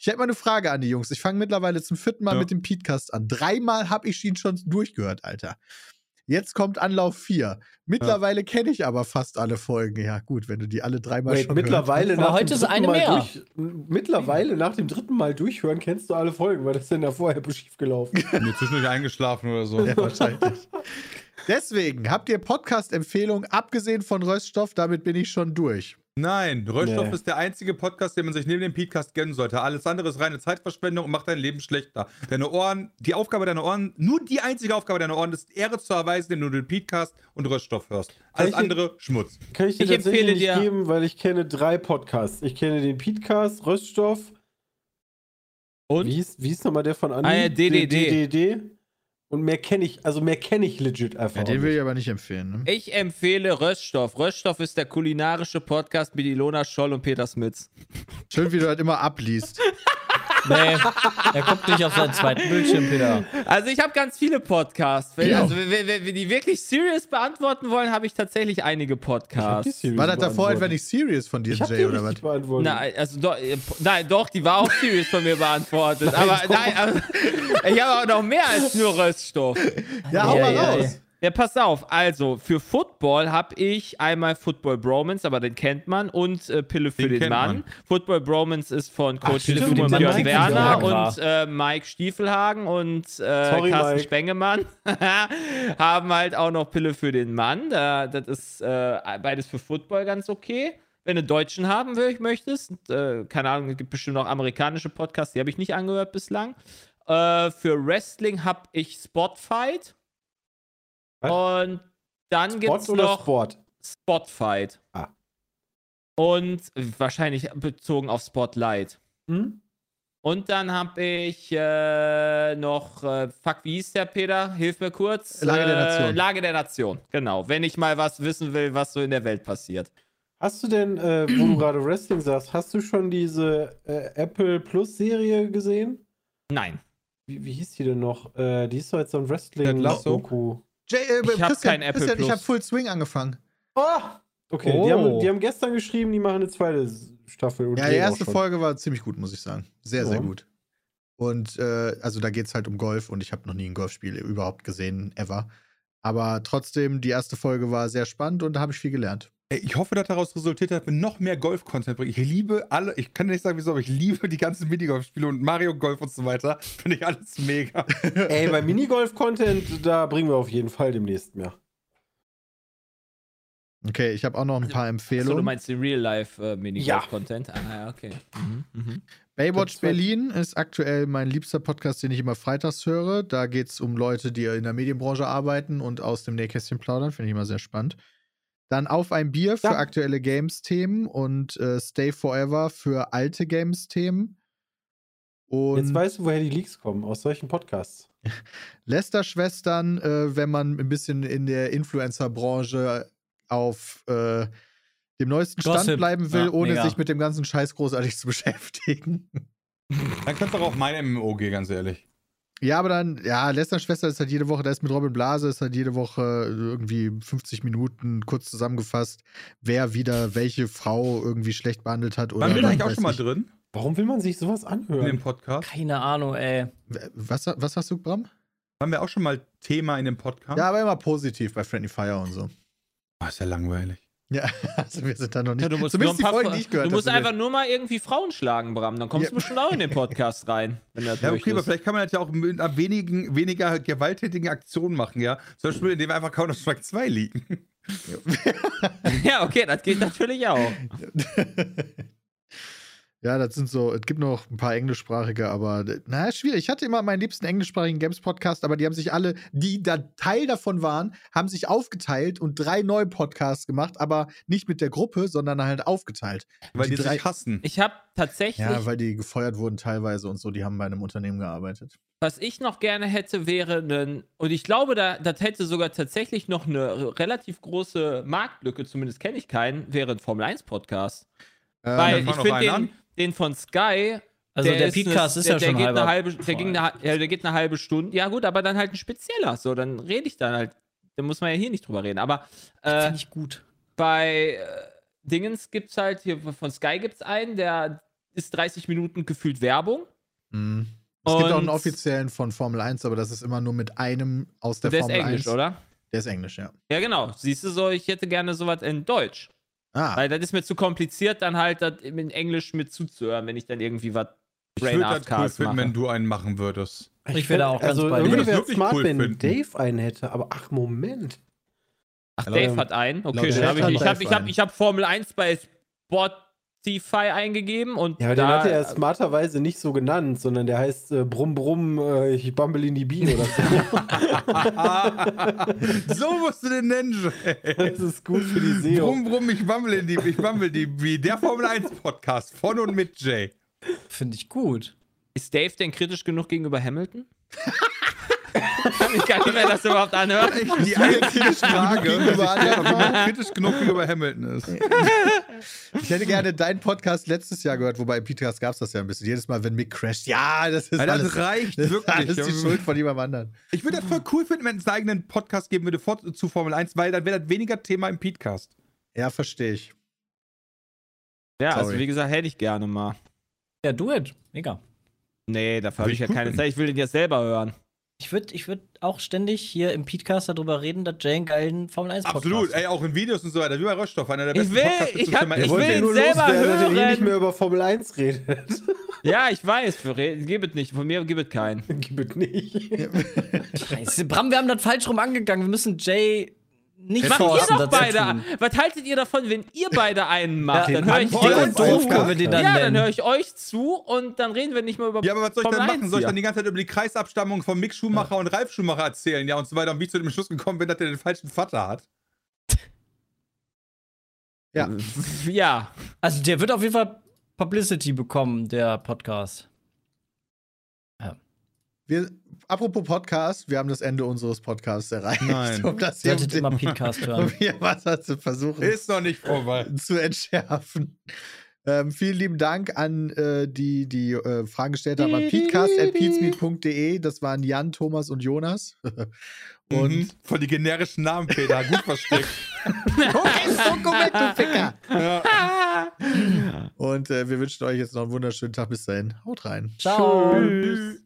Ich hätte mal eine Frage an die Jungs. Ich fange mittlerweile zum vierten Mal Ja. mit dem Podcast an. Dreimal habe ich ihn schon durchgehört, Alter. Jetzt kommt Anlauf 4. Mittlerweile kenne ich aber fast alle Folgen. Ja, gut, wenn du die alle dreimal Wait, schon mittlerweile Aber nach heute ist eine Mal mehr. Durch, mittlerweile nach dem dritten Mal durchhören kennst du alle Folgen, weil das ist denn da vorher schief gelaufen. Mir zwischendurch eingeschlafen oder so. Ja, wahrscheinlich. Deswegen habt ihr Podcast-Empfehlungen, abgesehen von Röststoff, damit bin ich schon durch. Nein, Röststoff Nee. ist der einzige Podcast, den man sich neben dem Podcast gönnen sollte. Alles andere ist reine Zeitverschwendung und macht dein Leben schlechter. Deine Ohren, die Aufgabe deiner Ohren, nur die einzige Aufgabe deiner Ohren ist, Ehre zu erweisen, indem du den Podcast und Röststoff hörst. Alles ich- andere Schmutz. Kann ich dir Ich empfehle nicht dir- geben, weil ich kenne drei Podcasts. Ich kenne den Petecast, Röststoff. Und? Wie hieß, wie hieß nochmal der von Andi? Ah ja, DDD. DDD. Und mehr kenne ich, also mehr kenne ich legit einfach. Ja, den will ich aber nicht empfehlen. Ne? Ich empfehle Röststoff. Röststoff ist der kulinarische Podcast mit Ilona Scholl und Peter Smits. Schön, wie du das immer abliest. Nee, er guckt nicht auf seinen zweiten Bildschirm, Peter. Also ich habe ganz viele Podcasts. Wenn, Ja. also wenn, wenn, wenn die wirklich serious beantworten wollen, habe ich tatsächlich einige Podcasts. War das davor etwa nicht serious von dir, Jay, oder was? Nein, also doch, äh, nein, doch, die war auch serious von mir beantwortet. aber nein, also, ich habe auch noch mehr als nur Röststoff. Ja, hau Ja, mal ja, raus. Ja. Pass auf. Also, für Football habe ich einmal Football Bromance, aber den kennt man, und äh, Pille für Den den, Mann. man. Football Bromance ist von Coach stimmt, Björn Werner und äh, Mike Stiefelhagen und äh, Sorry, Carsten Mike. Spengemann haben halt auch noch Pille für den Mann. Da, das ist äh, beides für Football ganz okay. Wenn du Deutschen haben möchtest, äh, keine Ahnung, es gibt bestimmt noch amerikanische Podcasts, die habe ich nicht angehört bislang. Äh, für Wrestling habe ich Spotfight. Was? Und dann Sport gibt's oder noch Sport? Spotfight. Ah. Und wahrscheinlich bezogen auf Spotlight. Hm? Und dann habe ich äh, noch, äh, fuck, wie hieß der, Peter? Hilf mir kurz. Lage der Äh, Nation. Lage der Nation, genau. Wenn ich mal was wissen will, was so in der Welt passiert. Hast du denn, äh, wo du gerade Wrestling sagst, hast du schon diese äh, Apple Plus Serie gesehen? Nein. Wie, wie hieß die denn noch? Äh, die ist doch jetzt so ein? Wrestling-Doku. Jay, äh, Ich hab Christian, kein Apple Christian, ich Plus. habe Full Swing angefangen. Oh! Okay, Oh. Die, haben, die haben gestern geschrieben, die machen eine zweite Staffel. Und Ja, die erste. Folge war ziemlich gut, muss ich sagen. Sehr, sehr Ja. gut. Und äh, also da geht es halt um Golf und ich habe noch nie ein Golfspiel überhaupt gesehen, ever. Aber trotzdem, die erste Folge war sehr spannend und da habe ich viel gelernt. Ich hoffe, dass daraus resultiert, dass wir noch mehr Golf-Content bringen. Ich liebe alle, ich kann nicht sagen, wieso, aber ich liebe die ganzen Minigolf-Spiele und Mario Golf und so weiter. Finde ich alles mega. Ey, bei Minigolf-Content, da bringen wir auf jeden Fall demnächst mehr. Okay, ich habe auch noch ein paar So, du Empfehlungen. meinst den Real-Life-Minigolf-Content? Ah, ja, okay. Mhm, mhm. Baywatch Berlin ist aktuell mein liebster Podcast, den ich immer freitags höre. Da geht es um Leute, die in der Medienbranche arbeiten und aus dem Nähkästchen plaudern. Finde ich immer sehr spannend. Dann Auf ein Bier für Ja. aktuelle Games-Themen und äh, Stay Forever für alte Games-Themen. Und Jetzt weißt du, woher die Leaks kommen, aus solchen Podcasts. Lester-Schwestern, äh, wenn man ein bisschen in der Influencer-Branche auf äh, dem neuesten Stand Gossip. bleiben will, Ja, ohne mega. sich mit dem ganzen Scheiß großartig zu beschäftigen. Dann kannst du doch auch mein MMO gehen, ganz ehrlich. Ja, aber dann, ja, Lester Schwester ist halt jede Woche, da ist mit Robin Blase, ist halt jede Woche irgendwie 50 Minuten kurz zusammengefasst, wer wieder welche Frau irgendwie schlecht behandelt hat. Oder Waren wir da eigentlich auch schon mal ich- drin? Warum will man sich sowas In anhören? dem Podcast? Keine Ahnung, ey. Was, was hast du, Bram? Waren wir auch schon mal Thema in dem Podcast? Ja, aber immer positiv bei Friendly Fire und so. Oh, ist ja langweilig. Ja, also wir sind da noch nicht. Ja, du musst, Zumindest die Folgen, die ich gehört du musst einfach nur mal irgendwie Frauen schlagen, Bram. Dann kommst Ja. du bestimmt auch in den Podcast rein. Ja, okay, aber möchtest. vielleicht kann man das ja auch mit wenigen, weniger gewalttätigen Aktion machen, ja. Zum Beispiel, indem wir einfach Counter-Strike 2 liegen. ja, okay, das geht natürlich auch. Ja, das sind so, es gibt noch ein paar englischsprachige, aber na, schwierig. Ich hatte immer meinen liebsten englischsprachigen Games-Podcast, aber die haben sich alle, die da Teil davon waren, haben sich aufgeteilt und drei neue Podcasts gemacht, aber nicht mit der Gruppe, sondern halt aufgeteilt. Weil die, drei, sich hassen. Ich habe tatsächlich, Ja, weil die gefeuert wurden teilweise und so, die haben bei einem Unternehmen gearbeitet. was ich noch gerne hätte, wäre ein, und ich glaube, da, das hätte sogar tatsächlich noch eine relativ große Marktlücke, zumindest kenne ich keinen, wäre ein Formel 1 Podcast. Ähm, Weil ich finde den, an. Den von Sky, Also der, ist Podcast ist der, ja der schon geht halber. eine halbe, der, ging voll. eine, ja, der geht eine halbe Stunde. Ja gut, aber dann halt ein spezieller. So, dann rede ich dann halt. Da muss man ja hier nicht drüber reden. Aber äh, Finde ich gut. bei äh, Dingens gibt es halt, hier von Sky gibt es einen, der ist 30 Minuten gefühlt Werbung. mh. Es gibt auch einen offiziellen von Formel 1, aber das ist immer nur mit einem aus der, Der ist Formel Englisch, 1. oder? Der ist Englisch, ja. Ja, genau. Siehst du so, ich hätte gerne sowas in Deutsch. Ah, Weil das ist mir zu kompliziert, dann halt das in Englisch mit zuzuhören, wenn ich dann irgendwie was Ich würde das cool finden, wenn du einen machen würdest. Ich wäre da auch ganz also, bei dir. irgendwie Ich wäre smart, cool wenn finden. Dave einen hätte. Aber ach, Moment. Ach, Dave hat einen. Okay, dann hab ich, ich habe ich hab, ich hab Formel 1 bei Spotify eingegeben und Ja, aber den da, hat er smarterweise nicht so genannt, sondern der heißt äh, Brumm Brumm, äh, ich bumble in die Biene oder so. so musst du den nennen, Jay. das ist gut für die SEO. Brumm, brumm, ich wammel in die, ich wammel die, wie der Formel 1 Podcast von und mit Jay. Finde ich gut. ist Dave denn kritisch genug gegenüber Hamilton? kann ich gar nicht mehr das überhaupt anhören. Die einzige Frage, ob jemand kritisch genug gegenüber Hamilton ist. ich hätte gerne deinen Podcast letztes Jahr gehört, wobei im Podcast gab es das ja ein bisschen. Jedes Mal, wenn Mick crasht, ja, das ist Alter, alles, das reicht das ist wirklich. alles die Schuld von jemandem anderen. Ich würde das voll cool finden, wenn es einen eigenen Podcast geben würde vor, zu Formel 1, weil dann wäre das weniger Thema im Podcast. Ja, verstehe ich. Ja, also Sorry. wie gesagt, hätte ich gerne mal. Ja, do it. Mega. Nee, dafür habe Würde ich ja keine. Zeit. Ich will den jetzt selber hören. Ich würde ich würd auch ständig hier im Podcast darüber reden, dass Jay einen geilen Formel 1 Podcast Absolut, hat. ey, auch in Videos und so weiter. Wie bei Röststoff, einer der Ich besten will- Podcasts ich hab- ich will ihn nur selber loswerden, dass hören. nicht mehr über Formel 1 redet. Ja, ich weiß. Für gib es nicht. Von mir gibt es keinen. Gib es nicht. Scheiße, Bram, wir haben das falsch rum angegangen. Wir müssen Jay nicht Macht ihr doch beide. Was haltet ihr davon, wenn ihr beide einen macht? Ja, dann höre ich euch und zu. doof können wir den dann Ja, dann höre ich euch zu und dann reden wir nicht mehr über Ja, aber was soll ich denn machen? 1 Soll ich dann die ganze Zeit über die Kreisabstammung von Mick Schumacher und Ralf Schumacher erzählen? Ja, und so weiter. Und wie ich zu dem Schluss gekommen bin, dass er den falschen Vater hat. Ja. Ja. Also, der wird auf jeden Fall Publicity bekommen, der Podcast. Wir, apropos Podcast, wir haben das Ende unseres Podcasts erreicht. Nein. Um das hier, Solltet immer Podcast hören. um hier was zu versuchen Ist noch nicht vorbei. zu entschärfen. Ähm, vielen lieben Dank an äh, die, die äh, Fragen gestellt haben peatcast.peatsmeet.de. Das waren Jan, Thomas und Jonas. und Mhm. Voll die generischen Namen, Peter. Gut versteckt. Dokument, du Ficker. ja. Und äh, wir wünschen euch jetzt noch einen wunderschönen Tag. Bis dahin. Haut rein. Ciao. Tschüss.